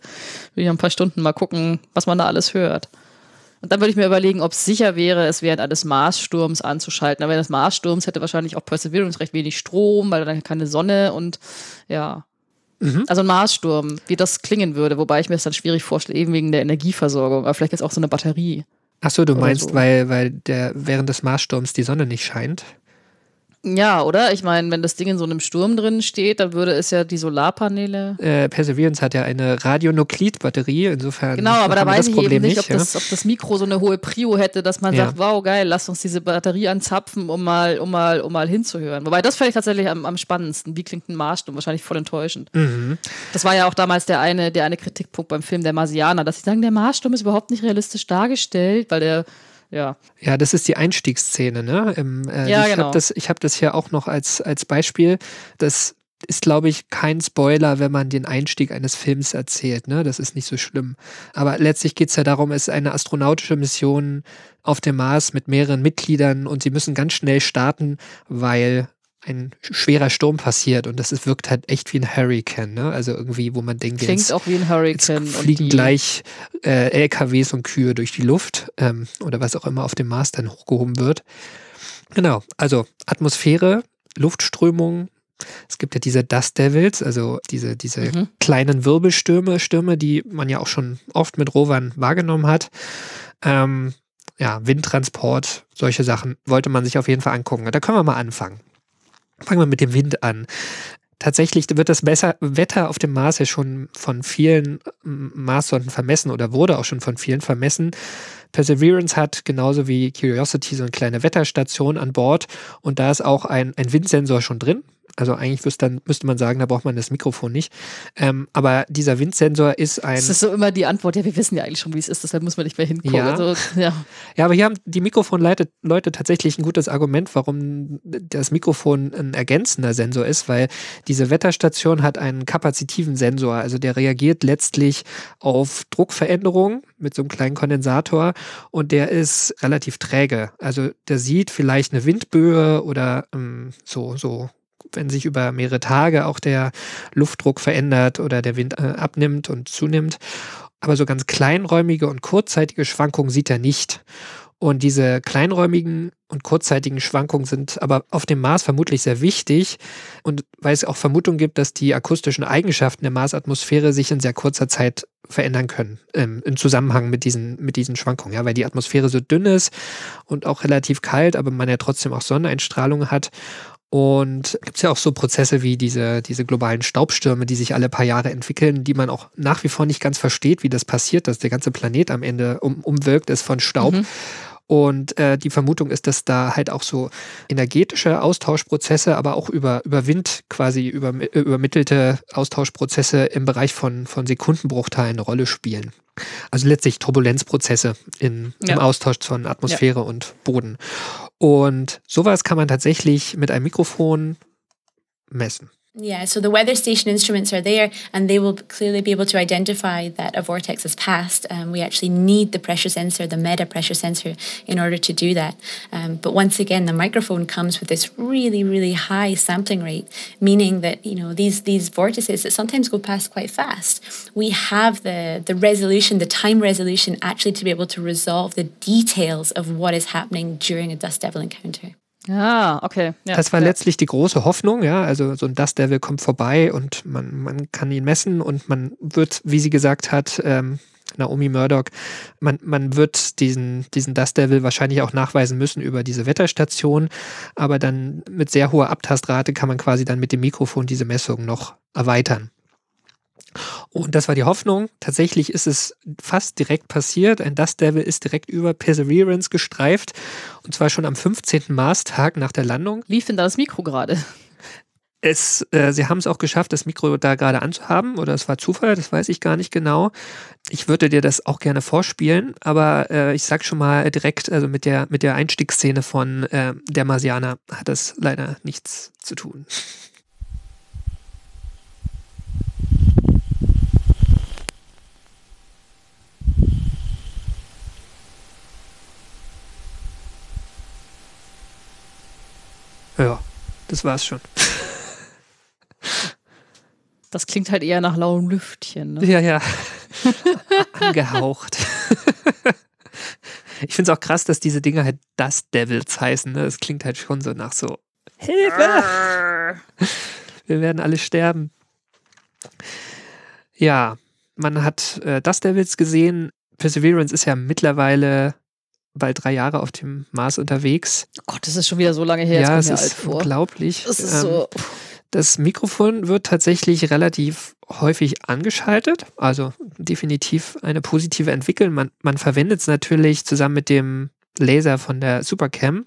G: ich ein paar Stunden mal gucken, was man da alles hört. Und dann würde ich mir überlegen, ob es sicher wäre, es während eines Marssturms anzuschalten. Aber während des Marssturms hätte wahrscheinlich auch Perseverance recht wenig Strom, weil dann keine Sonne und ja. Mhm. Also ein Marssturm, wie das klingen würde, wobei ich mir das dann schwierig vorstelle, eben wegen der Energieversorgung. Aber vielleicht ist auch so eine Batterie.
A: Ach so, du meinst, so. weil, weil der während des Marssturms die Sonne nicht scheint?
G: Ja, oder? Ich meine, wenn das Ding in so einem Sturm drin steht, dann würde es ja die Solarpaneele.
A: Äh, Perseverance hat ja eine Radionuklid-Batterie, insofern.
G: Genau, aber da weiß ich eben nicht, ob, ja? das, ob, das, Mikro so eine hohe Prio hätte, dass man ja. sagt, wow, geil, lass uns diese Batterie anzapfen, um mal, um mal, um mal hinzuhören. Wobei das fände ich tatsächlich am, am, spannendsten. Wie klingt ein Marssturm? Wahrscheinlich voll enttäuschend. Mhm. Das war ja auch damals der eine, der eine Kritikpunkt beim Film Der Marsianer, dass sie sagen, der Marssturm ist überhaupt nicht realistisch dargestellt, weil der ja.
A: Ja, das ist die Einstiegsszene, ne? Im, äh, ja, ich genau. Hab das, ich habe das hier auch noch als, als Beispiel. Das ist, glaube ich, kein Spoiler, wenn man den Einstieg eines Films erzählt. Ne? Das ist nicht so schlimm. Aber letztlich geht es ja darum, es ist eine astronautische Mission auf dem Mars mit mehreren Mitgliedern und sie müssen ganz schnell starten, weil ein schwerer Sturm passiert und das ist, wirkt halt echt wie ein Hurricane, ne? Also irgendwie, wo man denkt,
G: Klingt
A: jetzt,
G: auch wie ein Hurricane.
A: Fliegen gleich äh, LKWs und Kühe durch die Luft ähm, oder was auch immer auf dem Mars dann hochgehoben wird. Genau, also Atmosphäre, Luftströmung. Es gibt ja diese Dust Devils, also diese, diese mhm. kleinen Wirbelstürme, Stürme, die man ja auch schon oft mit Rovern wahrgenommen hat. Ähm, ja, Windtransport, solche Sachen wollte man sich auf jeden Fall angucken. Da können wir mal anfangen. Fangen wir mit dem Wind an. Tatsächlich wird das Wetter auf dem Mars ja schon von vielen Marssonden vermessen oder wurde auch schon von vielen vermessen. Perseverance hat genauso wie Curiosity so eine kleine Wetterstation an Bord und da ist auch ein, ein Windsensor schon drin. Also eigentlich dann, müsste man sagen, da braucht man das Mikrofon nicht. Ähm, aber dieser Windsensor ist ein.
G: Das ist so immer die Antwort, ja, wir wissen ja eigentlich schon, wie es ist, deshalb muss man nicht mehr hingucken.
A: Ja, also, ja. ja aber hier haben die Mikrofonleute Leute tatsächlich ein gutes Argument, warum das Mikrofon ein ergänzender Sensor ist, weil diese Wetterstation hat einen kapazitiven Sensor. Also der reagiert letztlich auf Druckveränderungen mit so einem kleinen Kondensator und der ist relativ träge. Also der sieht vielleicht eine Windböe oder ähm, so, so wenn sich über mehrere Tage auch der Luftdruck verändert oder der Wind äh, abnimmt und zunimmt. Aber so ganz kleinräumige und kurzzeitige Schwankungen sieht er nicht. Und diese kleinräumigen und kurzzeitigen Schwankungen sind aber auf dem Mars vermutlich sehr wichtig. Und weil es auch Vermutungen gibt, dass die akustischen Eigenschaften der Marsatmosphäre sich in sehr kurzer Zeit verändern können, ähm, im Zusammenhang mit diesen, mit diesen Schwankungen. Ja, weil die Atmosphäre so dünn ist und auch relativ kalt, aber man ja trotzdem auch Sonneneinstrahlung hat. Und gibt es ja auch so Prozesse wie diese, diese globalen Staubstürme, die sich alle paar Jahre entwickeln, die man auch nach wie vor nicht ganz versteht, wie das passiert, dass der ganze Planet am Ende um, umwirkt ist von Staub. Mhm. Und äh, die Vermutung ist, dass da halt auch so energetische Austauschprozesse, aber auch über, über Wind quasi über, übermittelte Austauschprozesse im Bereich von, von Sekundenbruchteilen eine Rolle spielen. Also letztlich Turbulenzprozesse in, ja. im Austausch von Atmosphäre ja. und Boden. Und sowas kann man tatsächlich mit einem Mikrofon messen.
H: Yeah, so the weather station instruments are there and they will clearly be able to identify that a vortex has passed. Um, we actually need the pressure sensor, the meta pressure sensor, in order to do that. Um, but once again, the microphone comes with this really, really high sampling rate, meaning that, you know, these, these vortices that sometimes go past quite fast, we have the, the resolution, the time resolution actually to be able to resolve the details of what is happening during a dust devil encounter.
G: Ah, okay.
A: Ja, das war ja. letztlich die große Hoffnung, ja. Also so ein Dust Devil kommt vorbei und man, man kann ihn messen und man wird, wie sie gesagt hat, ähm, Naomi Murdoch, man, man wird diesen, diesen Dust Devil wahrscheinlich auch nachweisen müssen über diese Wetterstation, aber dann mit sehr hoher Abtastrate kann man quasi dann mit dem Mikrofon diese Messung noch erweitern. Und das war die Hoffnung. Tatsächlich ist es fast direkt passiert. Ein Dust Devil ist direkt über Perseverance gestreift. Und zwar schon am 15. Marstag nach der Landung.
G: Lief denn da das Mikro gerade?
A: Es, äh, sie haben es auch geschafft, das Mikro da gerade anzuhaben. Oder es war Zufall, das weiß ich gar nicht genau. Ich würde dir das auch gerne vorspielen. Aber äh, ich sag schon mal direkt, also mit der, mit der Einstiegsszene von äh, Der Marsianer hat das leider nichts zu tun. Ja, das war's schon.
G: Das klingt halt eher nach lauem Lüftchen. Ne?
A: Ja, ja. Angehaucht. ich finde es auch krass, dass diese Dinger halt Dust Devils heißen. Ne? Das klingt halt schon so nach so Hilfe! Wir werden alle sterben. Ja, man hat äh, Dust Devils gesehen. Perseverance ist ja mittlerweile bald drei Jahre auf dem Mars unterwegs.
G: Oh Gott, das ist schon wieder so lange her.
A: ja, es ist unglaublich.
G: Das ist so.
A: Das Mikrofon wird tatsächlich relativ häufig angeschaltet, also definitiv eine positive Entwicklung. Man, man verwendet es natürlich zusammen mit dem Laser von der Supercam,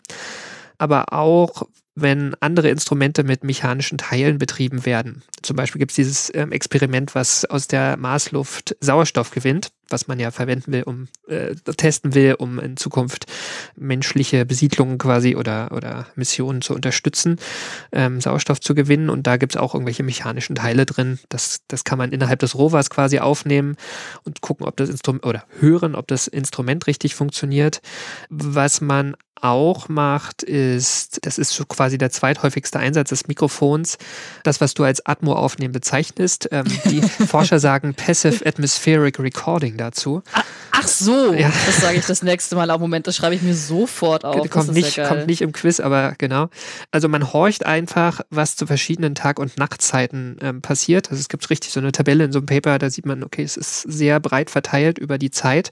A: aber auch wenn andere Instrumente mit mechanischen Teilen betrieben werden. Zum Beispiel gibt es dieses ähm, Experiment, was aus der Marsluft Sauerstoff gewinnt, was man ja verwenden will, um äh, testen will, um in Zukunft menschliche Besiedlungen quasi oder, oder Missionen zu unterstützen, ähm, Sauerstoff zu gewinnen. Und da gibt es auch irgendwelche mechanischen Teile drin. Das, das kann man innerhalb des Rovers quasi aufnehmen und gucken, ob das Instrument oder hören, ob das Instrument richtig funktioniert. Was man auch macht, ist, das ist so quasi der zweithäufigste Einsatz des Mikrofons, das, was du als Atmo aufnehmen bezeichnest. Ähm, die Forscher sagen Passive Atmospheric Recording dazu.
G: Ach so,
A: Ja.
G: das sage ich das nächste Mal. Auf Moment, das schreibe ich mir sofort auf.
A: kommt, nicht,
G: ja
A: kommt nicht im Quiz, aber genau. Also man horcht einfach, was zu verschiedenen Tag- und Nachtzeiten ähm, passiert. Also es gibt richtig so eine Tabelle in so einem Paper, da sieht man, okay, es ist sehr breit verteilt über die Zeit.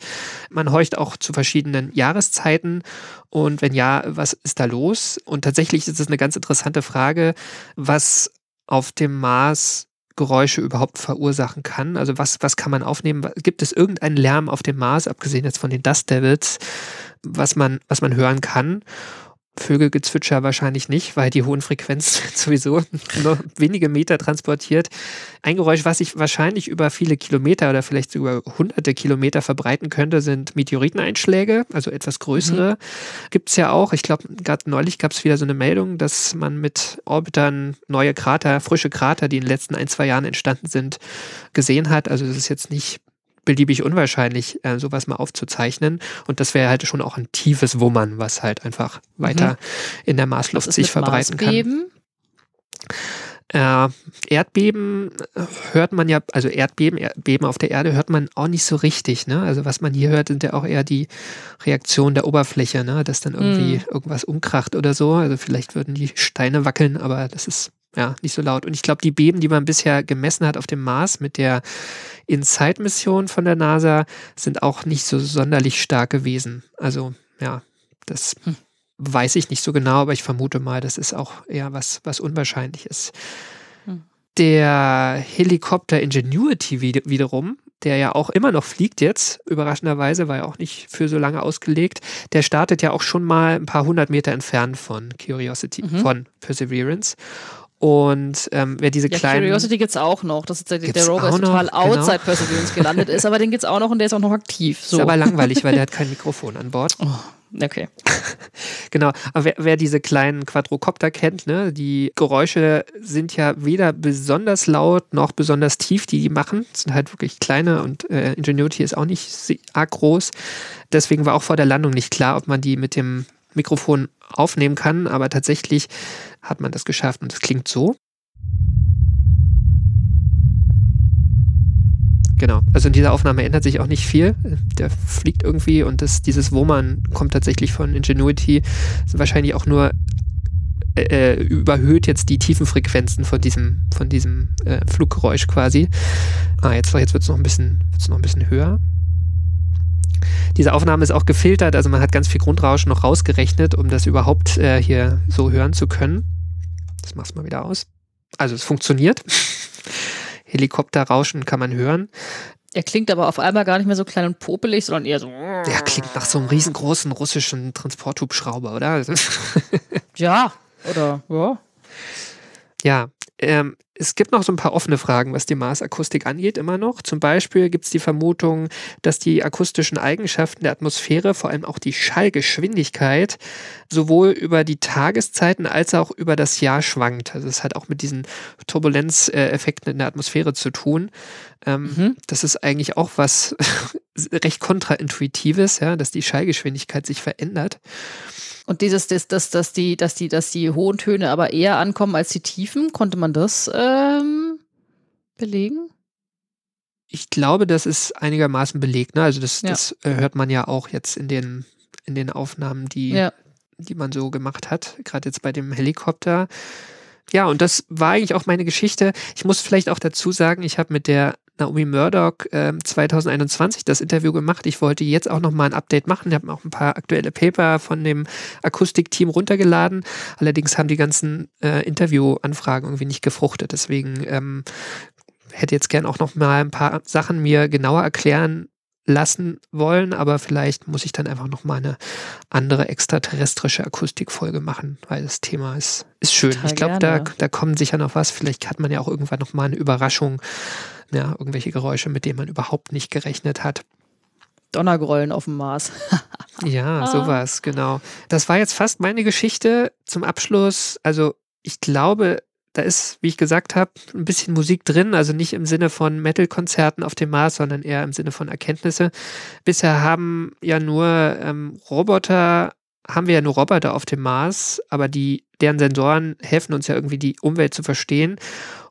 A: Man horcht auch zu verschiedenen Jahreszeiten und wenn ja, was ist da los? Und tatsächlich ist es eine ganz interessante Frage, was auf dem Mars Geräusche überhaupt verursachen kann. Also was, was kann man aufnehmen? Gibt es irgendeinen Lärm auf dem Mars, abgesehen jetzt von den Dust Devils, was man, was man hören kann? Vögelgezwitscher wahrscheinlich nicht, weil die hohen Frequenzen sowieso nur wenige Meter transportiert. Ein Geräusch, was sich wahrscheinlich über viele Kilometer oder vielleicht sogar hunderte Kilometer verbreiten könnte, sind Meteoriteneinschläge, also etwas größere. Gibt es ja auch. Ich glaube, gerade neulich gab es wieder so eine Meldung, dass man mit Orbitern neue Krater, frische Krater, die in den letzten ein, zwei Jahren entstanden sind, gesehen hat. Also es ist jetzt nicht beliebig unwahrscheinlich, äh, sowas mal aufzuzeichnen. Und das wäre halt schon auch ein tiefes Wummern, was halt einfach weiter in der Marsluft sich verbreiten kann.
G: Marsbeben?
A: Äh, Erdbeben äh, hört man ja, also Erdbeben, Erdbeben auf der Erde hört man auch nicht so richtig. Ne? Also was man hier hört, sind ja auch eher die Reaktionen der Oberfläche, ne? dass dann irgendwie irgendwas umkracht oder so. Also vielleicht würden die Steine wackeln, aber das ist ja nicht so laut. Und ich glaube, die Beben, die man bisher gemessen hat auf dem Mars mit der InSight-Mission von der NASA, sind auch nicht so sonderlich stark gewesen. Also ja, das weiß ich nicht so genau, aber ich vermute mal, das ist auch eher was, was unwahrscheinlich ist.
G: Hm.
A: Der Helikopter Ingenuity wied- wiederum, der ja auch immer noch fliegt jetzt, überraschenderweise, war ja auch nicht für so lange ausgelegt, der startet ja auch schon mal ein paar hundert Meter entfernt von Curiosity,
G: Mhm.
A: von Perseverance. Und ähm, wer diese
G: Ja,
A: kleinen.
G: Curiosity gibt's auch noch. Das ist der, der Rover ist total
A: noch, genau.
G: outside Perseverance gelandet ist, aber den gibt's auch noch und der ist auch noch aktiv. So.
A: Ist aber langweilig, weil der hat kein Mikrofon an Bord.
G: oh, okay.
A: Genau, aber wer, wer diese kleinen Quadrocopter kennt, ne, die Geräusche sind ja weder besonders laut noch besonders tief, die die machen. Das sind halt wirklich kleine und äh, Ingenuity ist auch nicht arg groß. Deswegen war auch vor der Landung nicht klar, ob man die mit dem Mikrofon aufnehmen kann, aber tatsächlich hat man das geschafft und es klingt so. Genau, also in dieser Aufnahme ändert sich auch nicht viel. Der fliegt irgendwie und das, dieses Wummern kommt tatsächlich von Ingenuity. Ist wahrscheinlich auch nur äh, äh, überhöht jetzt die tiefen Frequenzen von diesem, von diesem äh, Fluggeräusch quasi. Ah, jetzt, jetzt wird es noch ein bisschen höher. Diese Aufnahme ist auch gefiltert, also man hat ganz viel Grundrauschen noch rausgerechnet, um das überhaupt äh, hier so hören zu können. Das mach's mal wieder aus. Also es funktioniert. Helikopterrauschen kann man hören.
G: Er klingt aber auf einmal gar nicht mehr so klein und popelig, sondern eher so.
A: Der klingt nach so einem riesengroßen russischen Transporthubschrauber, oder?
G: Ja, oder ja.
A: Ja, ähm, es gibt noch so ein paar offene Fragen, was die Marsakustik angeht, immer noch. Zum Beispiel gibt es die Vermutung, dass die akustischen Eigenschaften der Atmosphäre, vor allem auch die Schallgeschwindigkeit, sowohl über die Tageszeiten als auch über das Jahr schwankt. Also es hat auch mit diesen Turbulenzeffekten in der Atmosphäre zu tun. Ähm,
G: Mhm.
A: Das ist eigentlich auch was recht kontraintuitives, ja, dass die Schallgeschwindigkeit sich verändert.
G: Und dieses, das, das, dass die, dass die, dass die hohen Töne aber eher ankommen als die tiefen, konnte man das ähm, belegen?
A: Ich glaube, das ist einigermaßen belegt. Ne? Also das,
G: Ja.
A: das äh, hört man ja auch jetzt in den, in den Aufnahmen, die,
G: Ja.
A: die man so gemacht hat, gerade jetzt bei dem Helikopter. Ja, und das war eigentlich auch meine Geschichte. Ich muss vielleicht auch dazu sagen, ich habe mit der Naomi Murdoch ähm, 2021 das Interview gemacht. Ich wollte jetzt auch noch mal ein Update machen. Ich habe auch ein paar aktuelle Paper von dem Akustikteam runtergeladen. Allerdings haben die ganzen äh, Interviewanfragen irgendwie nicht gefruchtet. Deswegen ähm, hätte jetzt gern auch noch mal ein paar Sachen mir genauer erklären lassen wollen, aber vielleicht muss ich dann einfach noch mal eine andere extraterrestrische Akustikfolge machen, weil das Thema ist, ist schön.
G: Total
A: ich glaube, da, da kommen sicher noch was. Vielleicht hat man ja auch irgendwann noch mal eine Überraschung, ja, irgendwelche Geräusche, mit denen man überhaupt nicht gerechnet hat.
G: Donnergrollen auf dem Mars.
A: Ja, sowas, genau. Das war jetzt fast meine Geschichte zum Abschluss. Also ich glaube, da ist, wie ich gesagt habe, ein bisschen Musik drin, also nicht im Sinne von Metal-Konzerten auf dem Mars, sondern eher im Sinne von Erkenntnisse. Bisher haben ja nur ähm, Roboter, haben wir ja nur Roboter auf dem Mars, aber die, deren Sensoren helfen uns ja irgendwie die Umwelt zu verstehen.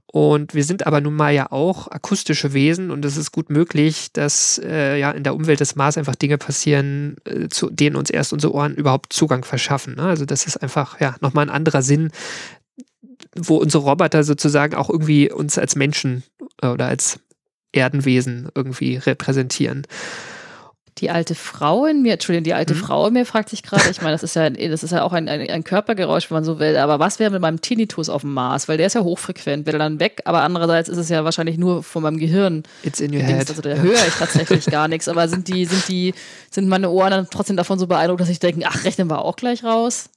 A: Und wir sind aber nun mal ja auch akustische Wesen und es ist gut möglich, dass äh, ja in der Umwelt des Mars einfach Dinge passieren, äh, zu denen uns erst unsere Ohren überhaupt Zugang verschaffen. Ne? Also das ist einfach ja nochmal ein anderer Sinn, wo unsere Roboter sozusagen auch irgendwie uns als Menschen äh, oder als Erdenwesen irgendwie repräsentieren.
G: Die alte Frau in mir, Entschuldigung, die alte
A: Mhm.
G: Frau in mir fragt sich gerade, ich meine, das ist ja, das ist ja auch ein, ein, ein Körpergeräusch, wenn man so will, aber was wäre mit meinem Tinnitus auf dem Mars? Weil der ist ja hochfrequent, wäre dann weg, aber andererseits ist es ja wahrscheinlich nur von meinem Gehirn.
A: It's in your
G: gedingst.
A: head.
G: Also da höre ich tatsächlich gar nichts, aber sind die, sind die, sind meine Ohren dann trotzdem davon so beeindruckt, dass ich denke, ach, rechnen wir auch gleich raus?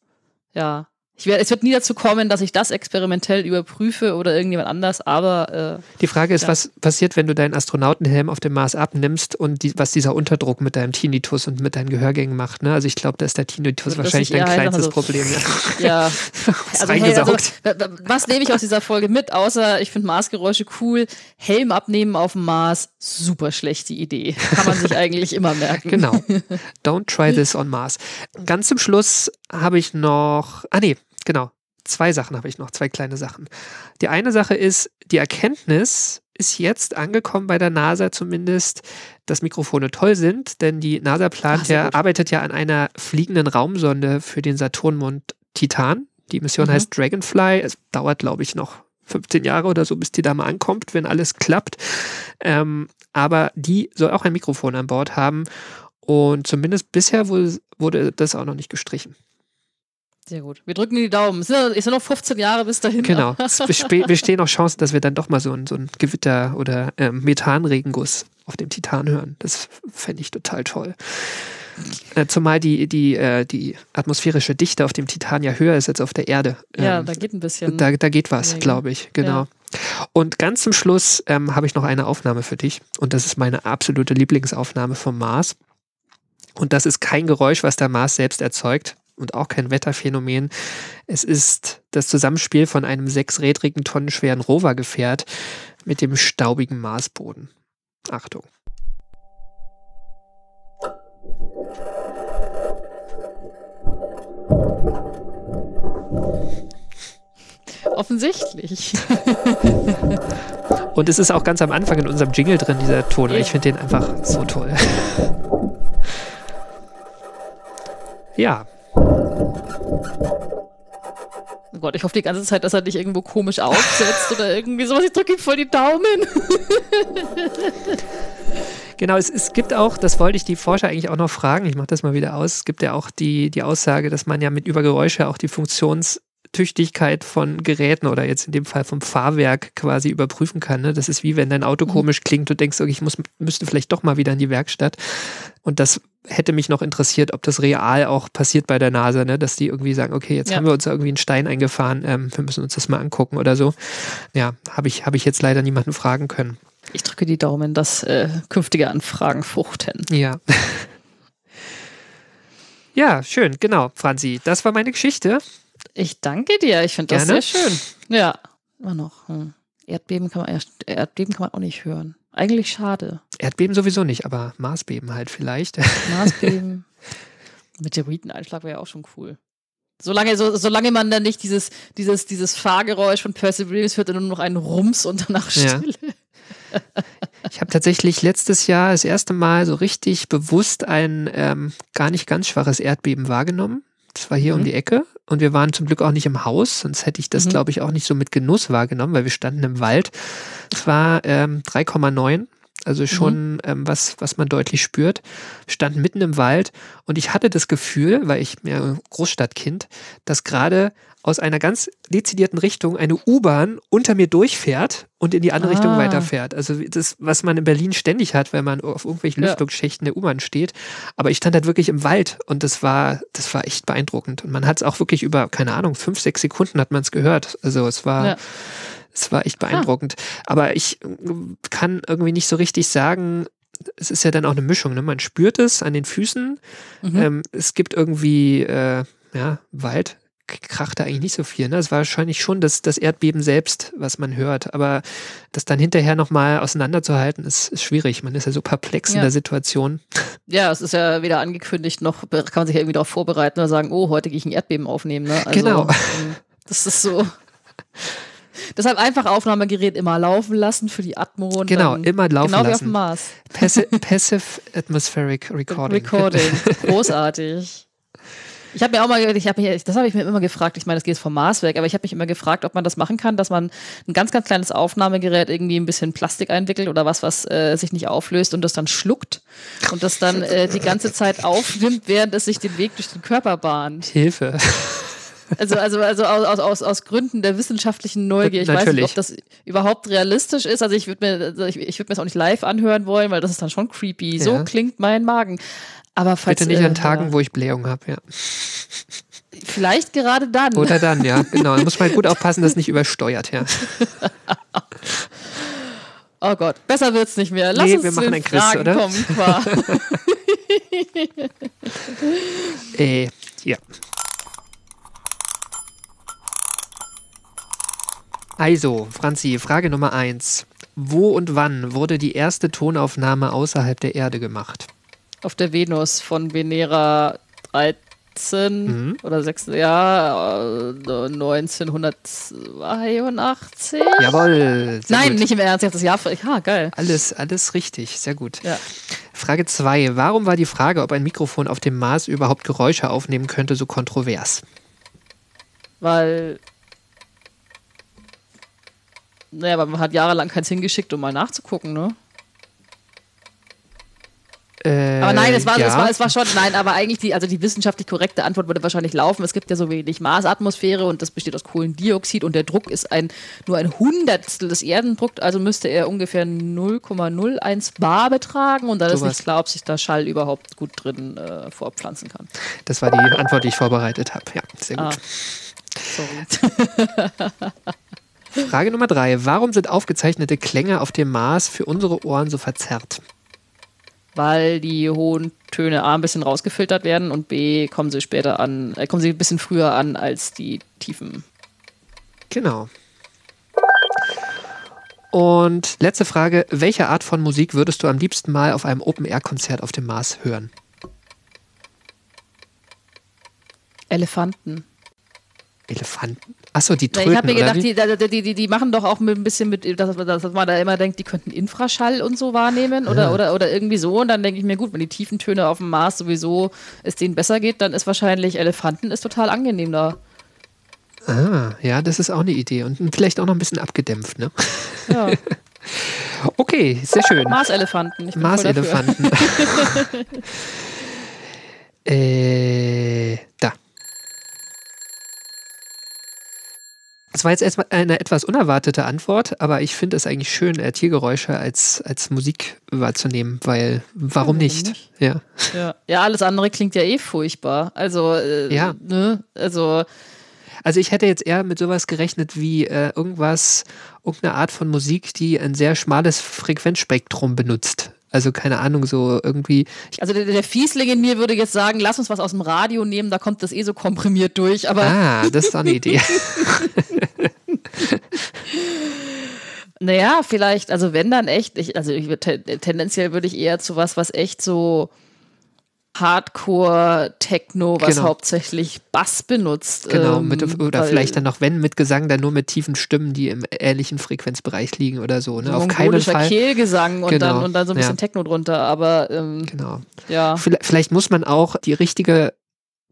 G: Ja. Ich werd, es wird nie dazu kommen, dass ich das experimentell überprüfe oder irgendjemand anders, aber äh,
A: Die Frage ist,
G: Ja.
A: was passiert, wenn du deinen Astronautenhelm auf dem Mars abnimmst und die, was dieser Unterdruck mit deinem Tinnitus und mit deinen Gehörgängen macht. Ne? Also ich glaube, da ist der Tinnitus
G: das
A: wahrscheinlich dein kleinstes
G: also-
A: Problem. Ja.
G: Ja, also, hey, also was nehme ich aus dieser Folge mit, außer ich finde Marsgeräusche cool. Helm abnehmen auf dem Mars, super schlechte Idee. Kann man sich eigentlich immer merken.
A: Genau. Don't try this on Mars. Ganz zum Schluss habe ich noch, ah nee, genau. Zwei Sachen habe ich noch, zwei kleine Sachen. Die eine Sache ist, die Erkenntnis ist jetzt angekommen bei der NASA zumindest, dass Mikrofone toll sind, denn die NASA plant
G: Ach,
A: ja,
G: gut.
A: arbeitet ja an einer fliegenden Raumsonde für den Saturnmond Titan. Die Mission
G: Mhm.
A: heißt Dragonfly. Es dauert, glaube ich, noch 15 Jahre oder so, bis die da mal ankommt, wenn alles klappt. Ähm, aber die soll auch ein Mikrofon an Bord haben. Und zumindest bisher wurde das auch noch nicht gestrichen.
G: Sehr gut. Wir drücken die Daumen. Es sind, ja- noch 15 Jahre bis dahin.
A: Genau. Es bespe- bestehen noch Chancen, dass wir dann doch mal so ein, so ein Gewitter oder ähm, Methanregenguss auf dem Titan hören. Das fände ich total toll. Äh, zumal die, die, äh, die atmosphärische Dichte auf dem Titan ja höher ist als auf der Erde.
G: Ja,
A: Ähm,
G: da geht ein bisschen.
A: Da, da geht was, glaube ich, genau. Und ganz zum Schluss ähm, habe ich noch eine Aufnahme für dich. Und das ist meine absolute Lieblingsaufnahme vom Mars. Und das ist kein Geräusch, was der Mars selbst erzeugt und auch kein Wetterphänomen. Es ist das Zusammenspiel von einem sechsrädrigen, tonnenschweren Rovergefährt mit dem staubigen Marsboden. Achtung.
G: Offensichtlich.
A: Und es ist auch ganz am Anfang in unserem Jingle drin, dieser Ton. Ich finde den einfach so toll. Ja,
G: Oh Gott, ich hoffe die ganze Zeit, dass er dich irgendwo komisch aufsetzt oder irgendwie sowas. Ich drücke ihm voll die Daumen.
A: Genau, es, es gibt auch, das wollte ich die Forscher eigentlich auch noch fragen, ich mache das mal wieder aus, es gibt ja auch die, die Aussage, dass man ja mit über Geräusche auch die Funktions, Funktionstüchtigkeit von Geräten oder jetzt in dem Fall vom Fahrwerk quasi überprüfen kann. Ne? Das ist wie wenn dein Auto
G: Mhm.
A: komisch klingt und denkst, okay, ich muss, müsste vielleicht doch mal wieder in die Werkstatt. Und das hätte mich noch interessiert, ob das real auch passiert bei der NASA, ne? dass die irgendwie sagen, okay, jetzt
G: Ja.
A: haben wir uns irgendwie einen Stein eingefahren, ähm, wir müssen uns das mal angucken oder so. Ja, habe ich, hab ich jetzt leider niemanden fragen können.
G: Ich drücke die Daumen, dass äh, künftige Anfragen fruchten.
A: Ja. Ja, schön, genau, Franzi. Das war meine Geschichte.
G: Ich danke dir. Ich finde das
A: Gerne.
G: sehr schön. Ja, immer noch. Hm. Erdbeben kann man Erdbeben kann man auch nicht hören. Eigentlich schade.
A: Erdbeben sowieso nicht, aber Marsbeben halt vielleicht.
G: Marsbeben. Meteoriteneinschlag wäre ja auch schon cool. Solange, so, solange man dann nicht dieses, dieses, dieses Fahrgeräusch von Perseverance hört und nur noch einen Rums und danach
A: Ja.
G: Stille.
A: Ich habe tatsächlich letztes Jahr das erste Mal so richtig bewusst ein ähm, gar nicht ganz schwaches Erdbeben wahrgenommen. Das war hier um
G: Mhm.
A: die Ecke und wir waren zum Glück auch nicht im Haus, sonst hätte ich das,
G: Mhm.
A: glaube ich, auch nicht so mit Genuss wahrgenommen, weil wir standen im Wald. Es war ähm, 3,9, also schon ähm, was, was man deutlich spürt. Wir standen mitten im Wald und ich hatte das Gefühl, weil ich mir Großstadtkind, dass gerade aus einer ganz dezidierten Richtung eine U-Bahn unter mir durchfährt und in die andere Richtung
G: Ah.
A: weiterfährt. Also das, was man in Berlin ständig hat, wenn man auf irgendwelchen
G: Ja.
A: Lüftungsschächten der U-Bahn steht. Aber ich stand halt wirklich im Wald und das war, das war echt beeindruckend. Und man hat es auch wirklich über, keine Ahnung, fünf, sechs Sekunden hat man es gehört. Also es war,
G: Ja.
A: Es war echt beeindruckend. Aber ich äh, kann irgendwie nicht so richtig sagen, es ist ja dann auch eine Mischung. Ne? Man spürt es an den Füßen.
G: Mhm.
A: Ähm, es gibt irgendwie, äh, ja, Wald kracht da eigentlich nicht so viel. Ne? Es war wahrscheinlich schon das, das Erdbeben selbst, was man hört. Aber das dann hinterher nochmal auseinanderzuhalten, ist, ist schwierig. Man ist ja so perplex in
G: Ja.
A: der Situation.
G: Ja, es ist ja weder angekündigt, noch kann man sich ja irgendwie darauf vorbereiten oder sagen, oh, heute gehe ich ein Erdbeben aufnehmen. Ne? Also,
A: Genau.
G: ähm, Das ist so. Deshalb einfach Aufnahmegerät immer laufen lassen für die Atmo. Und
A: Genau, immer laufen
G: genau wie auf
A: lassen.
G: dem Mars.
A: Passi Passive Atmospheric Recording.
G: Recording. Großartig. Ich habe mir auch mal, ich hab mich, das habe ich mir immer gefragt, ich meine, das geht vom Mars weg, aber ich habe mich immer gefragt, ob man das machen kann, dass man ein ganz, ganz kleines Aufnahmegerät irgendwie ein bisschen Plastik einwickelt oder was, was äh, sich nicht auflöst und das dann schluckt und das dann äh, die ganze Zeit aufnimmt, während es sich den Weg durch den Körper bahnt.
A: Hilfe.
G: Also, also, also aus, aus, aus Gründen der wissenschaftlichen Neugier. Ich weiß
A: Natürlich.
G: nicht, ob das überhaupt realistisch ist. Also ich würde mir, also ich, ich würde mir das auch nicht live anhören wollen, weil das ist dann schon creepy. So
A: Ja.
G: klingt mein Magen. Aber falls,
A: Bitte nicht
G: äh,
A: an Tagen,
G: ja,
A: wo ich Blähung habe, ja.
G: vielleicht gerade dann.
A: Oder dann, ja, genau. Da muss man gut aufpassen, dass es nicht übersteuert, ja.
G: Oh Gott, besser wird's nicht mehr. Lass
A: Nee,
G: uns
A: wir machen
G: den
A: ein Quiz, oder?
G: kommen, Qua.
A: Äh, ja. Also, Franzi, Frage Nummer eins. Wo und wann wurde die erste Tonaufnahme außerhalb der Erde gemacht?
G: Auf der Venus von Venera 13
A: Mhm.
G: oder 6, ja, äh, 1982.
A: Jawohl.
G: Nein,
A: gut.
G: nicht im Ernst, ich habe das Jahr. Ja, geil.
A: Alles, alles richtig. Sehr gut.
G: Ja.
A: Frage 2. Warum war die Frage, ob ein Mikrofon auf dem Mars überhaupt Geräusche aufnehmen könnte, so kontrovers?
G: Weil. Naja, aber man hat jahrelang keins hingeschickt, um mal nachzugucken, ne?
A: Äh,
G: Aber nein, es war,
A: ja.
G: es war, es war schon, nein, aber eigentlich die, also die wissenschaftlich korrekte Antwort würde wahrscheinlich laufen. Es gibt ja so wenig Marsatmosphäre und das besteht aus Kohlendioxid und der Druck ist ein, nur ein Hundertstel des Erdendrucks, also müsste er ungefähr 0,01 bar betragen und dann ist nicht klar, ob sich da Schall überhaupt gut drin äh, vorpflanzen kann.
A: Das war die Antwort, die ich vorbereitet habe. Ja, sehr gut.
G: Ah. Sorry.
A: Frage Nummer 3. Warum sind aufgezeichnete Klänge auf dem Mars für unsere Ohren so verzerrt?
G: Weil die hohen Töne A ein bisschen rausgefiltert werden und B kommen sie später an, äh, kommen sie ein bisschen früher an als die tiefen.
A: Genau. Und letzte Frage. Welche Art von Musik würdest du am liebsten mal auf einem Open-Air-Konzert auf dem Mars hören?
G: Elefanten.
A: Elefanten? Achso, die Tröten,
G: ich habe mir gedacht, die, die, die, die machen doch auch mit ein bisschen mit, dass, dass man da immer denkt, die könnten Infraschall und so wahrnehmen oder,
A: Ja.
G: oder, oder irgendwie so. Und dann denke ich mir, gut, wenn die tiefen Töne auf dem Mars sowieso es denen besser geht, dann ist wahrscheinlich Elefanten ist total angenehm da.
A: Ah, ja, das ist auch eine Idee. Und vielleicht auch noch ein bisschen abgedämpft, ne?
G: Ja.
A: Okay, sehr schön.
G: Marselefanten.
A: Marselefanten. äh, da. Das war jetzt erstmal eine etwas unerwartete Antwort, aber ich finde es eigentlich schön, äh, Tiergeräusche als, als Musik wahrzunehmen, weil warum,
G: warum
A: nicht?
G: nicht?
A: Ja.
G: Ja. ja, alles andere klingt ja eh furchtbar. Also, äh,
A: Ja.
G: ne? Also,
A: Also ich hätte jetzt eher mit sowas gerechnet wie äh, irgendwas, irgendeine Art von Musik, die ein sehr schmales Frequenzspektrum benutzt. Also keine Ahnung, so irgendwie.
G: Also der, der Fiesling in mir würde jetzt sagen, lass uns was aus dem Radio nehmen, da kommt das eh so komprimiert durch. Aber
A: ah, das ist doch eine Idee.
G: naja, vielleicht, also wenn dann echt, ich, also ich, tendenziell würde ich eher zu was, was echt so Hardcore-Techno, was
A: Genau.
G: hauptsächlich Bass benutzt.
A: Genau,
G: ähm,
A: mit, oder vielleicht dann noch, wenn, mit Gesang, dann nur mit tiefen Stimmen, die im ähnlichen Frequenzbereich liegen oder so. Ne?
G: so
A: Auf keinen Fall.
G: Kehlgesang und,
A: Genau,
G: dann, und dann so ein bisschen
A: ja.
G: Techno drunter, aber ähm,
A: Genau.
G: ja.
A: Vielleicht, vielleicht muss man auch die richtige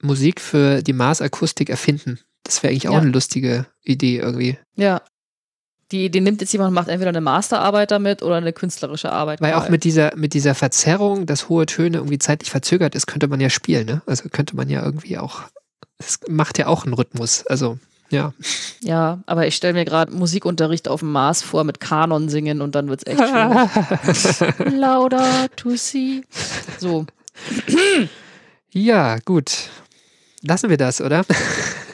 A: Musik für die Mars-Akustik erfinden. Das wäre eigentlich auch
G: Ja.
A: eine lustige Idee irgendwie.
G: Ja. Die, die nimmt jetzt jemand und macht entweder eine Masterarbeit damit oder eine künstlerische Arbeit.
A: Weil auch mit dieser, mit dieser Verzerrung, dass hohe Töne irgendwie zeitlich verzögert ist, könnte man ja spielen, ne? Also könnte man ja irgendwie auch, es macht ja auch einen Rhythmus. Also, ja.
G: Ja, aber ich stelle mir gerade Musikunterricht auf dem Mars vor mit Kanon singen und dann wird's echt schwierig. Lauder to see. So.
A: Ja, gut. Lassen wir das, oder?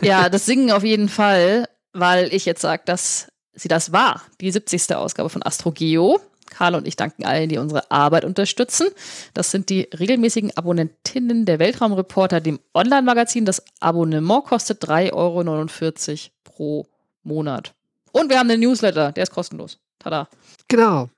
G: Ja, das Singen auf jeden Fall, weil ich jetzt sage, dass sie das war. Die 70. Ausgabe von Astrogeo. Karl und ich danken allen, die unsere Arbeit unterstützen. Das sind die regelmäßigen Abonnentinnen der Weltraumreporter, dem Online-Magazin. Das Abonnement kostet 3,49 Euro pro Monat. Und wir haben den Newsletter, der ist kostenlos. Tada.
A: Genau.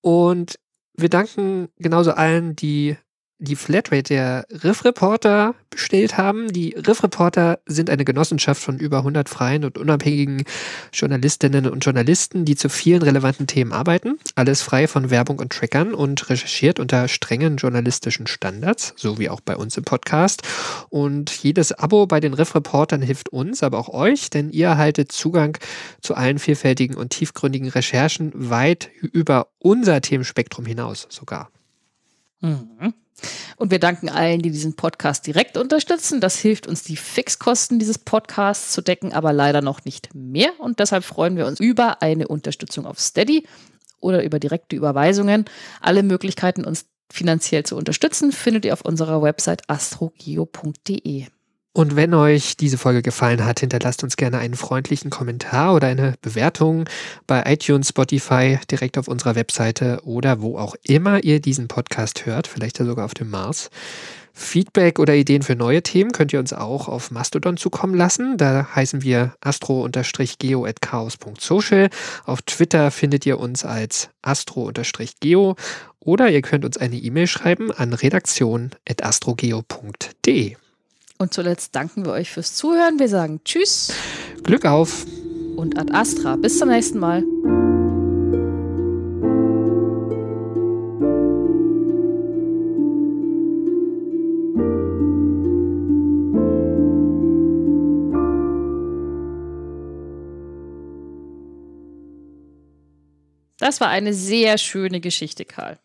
A: Und wir danken genauso allen, die die Flatrate der Riff Reporter bestellt haben. Die Riff Reporter sind eine Genossenschaft von über 100 freien und unabhängigen Journalistinnen und Journalisten, die zu vielen relevanten Themen arbeiten. Alles frei von Werbung und Trackern und recherchiert unter strengen journalistischen Standards, so wie auch bei uns im Podcast. Und jedes Abo bei den Riff Reportern hilft uns, aber auch euch, denn ihr erhaltet Zugang zu allen vielfältigen und tiefgründigen Recherchen weit über unser Themenspektrum hinaus sogar.
G: Mhm. Und wir danken allen, die diesen Podcast direkt unterstützen. Das hilft uns, die Fixkosten dieses Podcasts zu decken, aber leider noch nicht mehr. Und deshalb freuen wir uns über eine Unterstützung auf Steady oder über direkte Überweisungen. Alle Möglichkeiten, uns finanziell zu unterstützen, findet ihr auf unserer Website astrogeo.de.
A: Und wenn euch diese Folge gefallen hat, hinterlasst uns gerne einen freundlichen Kommentar oder eine Bewertung bei iTunes, Spotify, direkt auf unserer Webseite oder wo auch immer ihr diesen Podcast hört, vielleicht sogar auf dem Mars. Feedback oder Ideen für neue Themen könnt ihr uns auch auf Mastodon zukommen lassen. Da heißen wir astro-geo.chaos.social. Auf Twitter findet ihr uns als astro-geo oder ihr könnt uns eine E-Mail schreiben an redaktion.astrogeo.de.
G: Und zuletzt danken wir euch fürs Zuhören. Wir sagen Tschüss
A: Glück auf!
G: und Ad Astra. Bis zum nächsten Mal. Das war eine sehr schöne Geschichte, Karl.